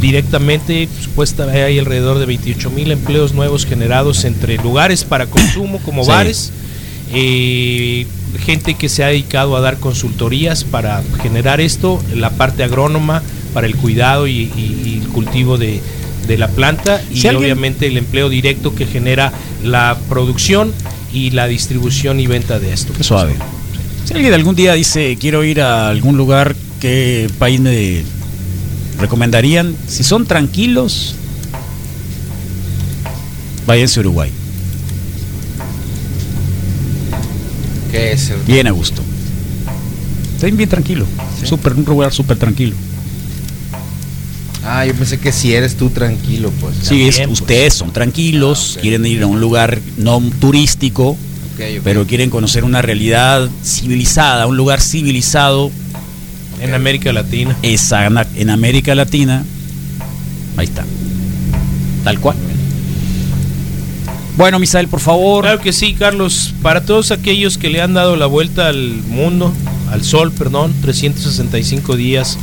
directamente, supuestamente hay alrededor de 28 mil empleos nuevos generados entre lugares para consumo como Sí. bares, eh, gente que se ha dedicado a dar consultorías para generar esto, la parte agrónoma para el cuidado y, y- y el cultivo de, de la planta y Si obviamente el empleo directo que genera la producción y la distribución y venta de esto. Qué suave. Si alguien algún día dice quiero ir a algún lugar, ¿qué país me recomendarían? Si son tranquilos, váyanse a Uruguay. ¿Qué es? Bien a gusto. Estén bien tranquilo. Súper, un lugar súper tranquilo. Ah, yo pensé que si eres tú tranquilo, pues. Sí, es- pues. ustedes son tranquilos, Ah, quieren ir a un lugar no turístico, pero quieren conocer una realidad civilizada, un lugar civilizado En América Latina. esa- en América Latina. Ahí está. Tal cual. Bueno, Misael, por favor. Claro que sí, Carlos. Para todos aquellos que le han dado la vuelta al mundo, al sol, perdón, 365 días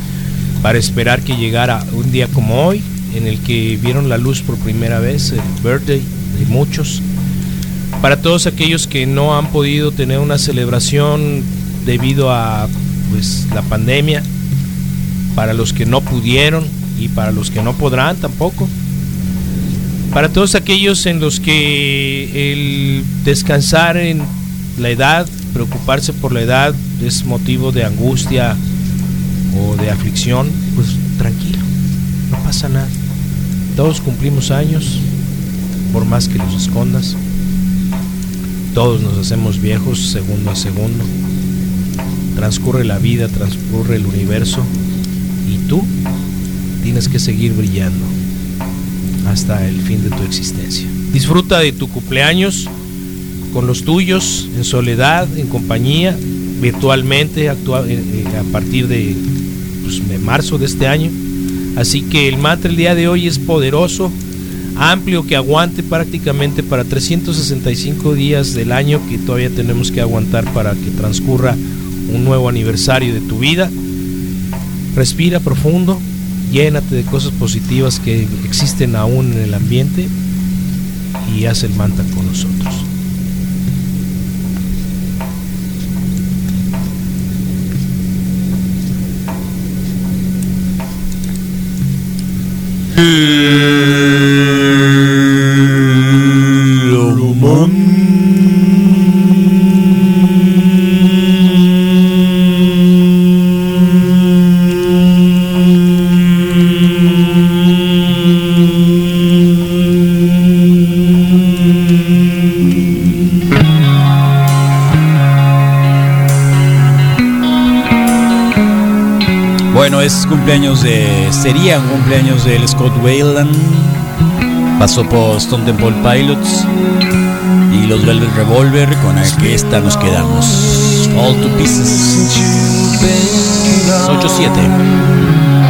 para esperar que llegara un día como hoy, en el que vieron la luz por primera vez, el birthday de muchos. Para todos aquellos que no han podido tener una celebración debido a pues la pandemia, para los que no pudieron y para los que no podrán tampoco. Para todos aquellos en los que el descansar en la edad, preocuparse por la edad es motivo de angustia o de aflicción, pues tranquilo, no pasa nada. Todos cumplimos años, por más que los escondas. Todos nos hacemos viejos segundo a segundo. Transcurre la vida, transcurre el universo y tú tienes que seguir brillando hasta el fin de tu existencia. Disfruta de tu cumpleaños con los tuyos, en soledad, en compañía, virtualmente, actua- eh, eh, a partir de, pues, de marzo de este año. Así que el mantra el día de hoy es poderoso, amplio, que aguante prácticamente para 365 días del año que todavía tenemos que aguantar para que transcurra un nuevo aniversario de tu vida. Respira profundo, llénate de cosas positivas que existen aún en el ambiente y haz el mantra con nosotros. Es cumpleaños de. Sería un cumpleaños del Scott Wayland. Pasó por Stone Temple Pilots y los Velvet Revolver. Con esta nos quedamos. All to pieces. 8-7.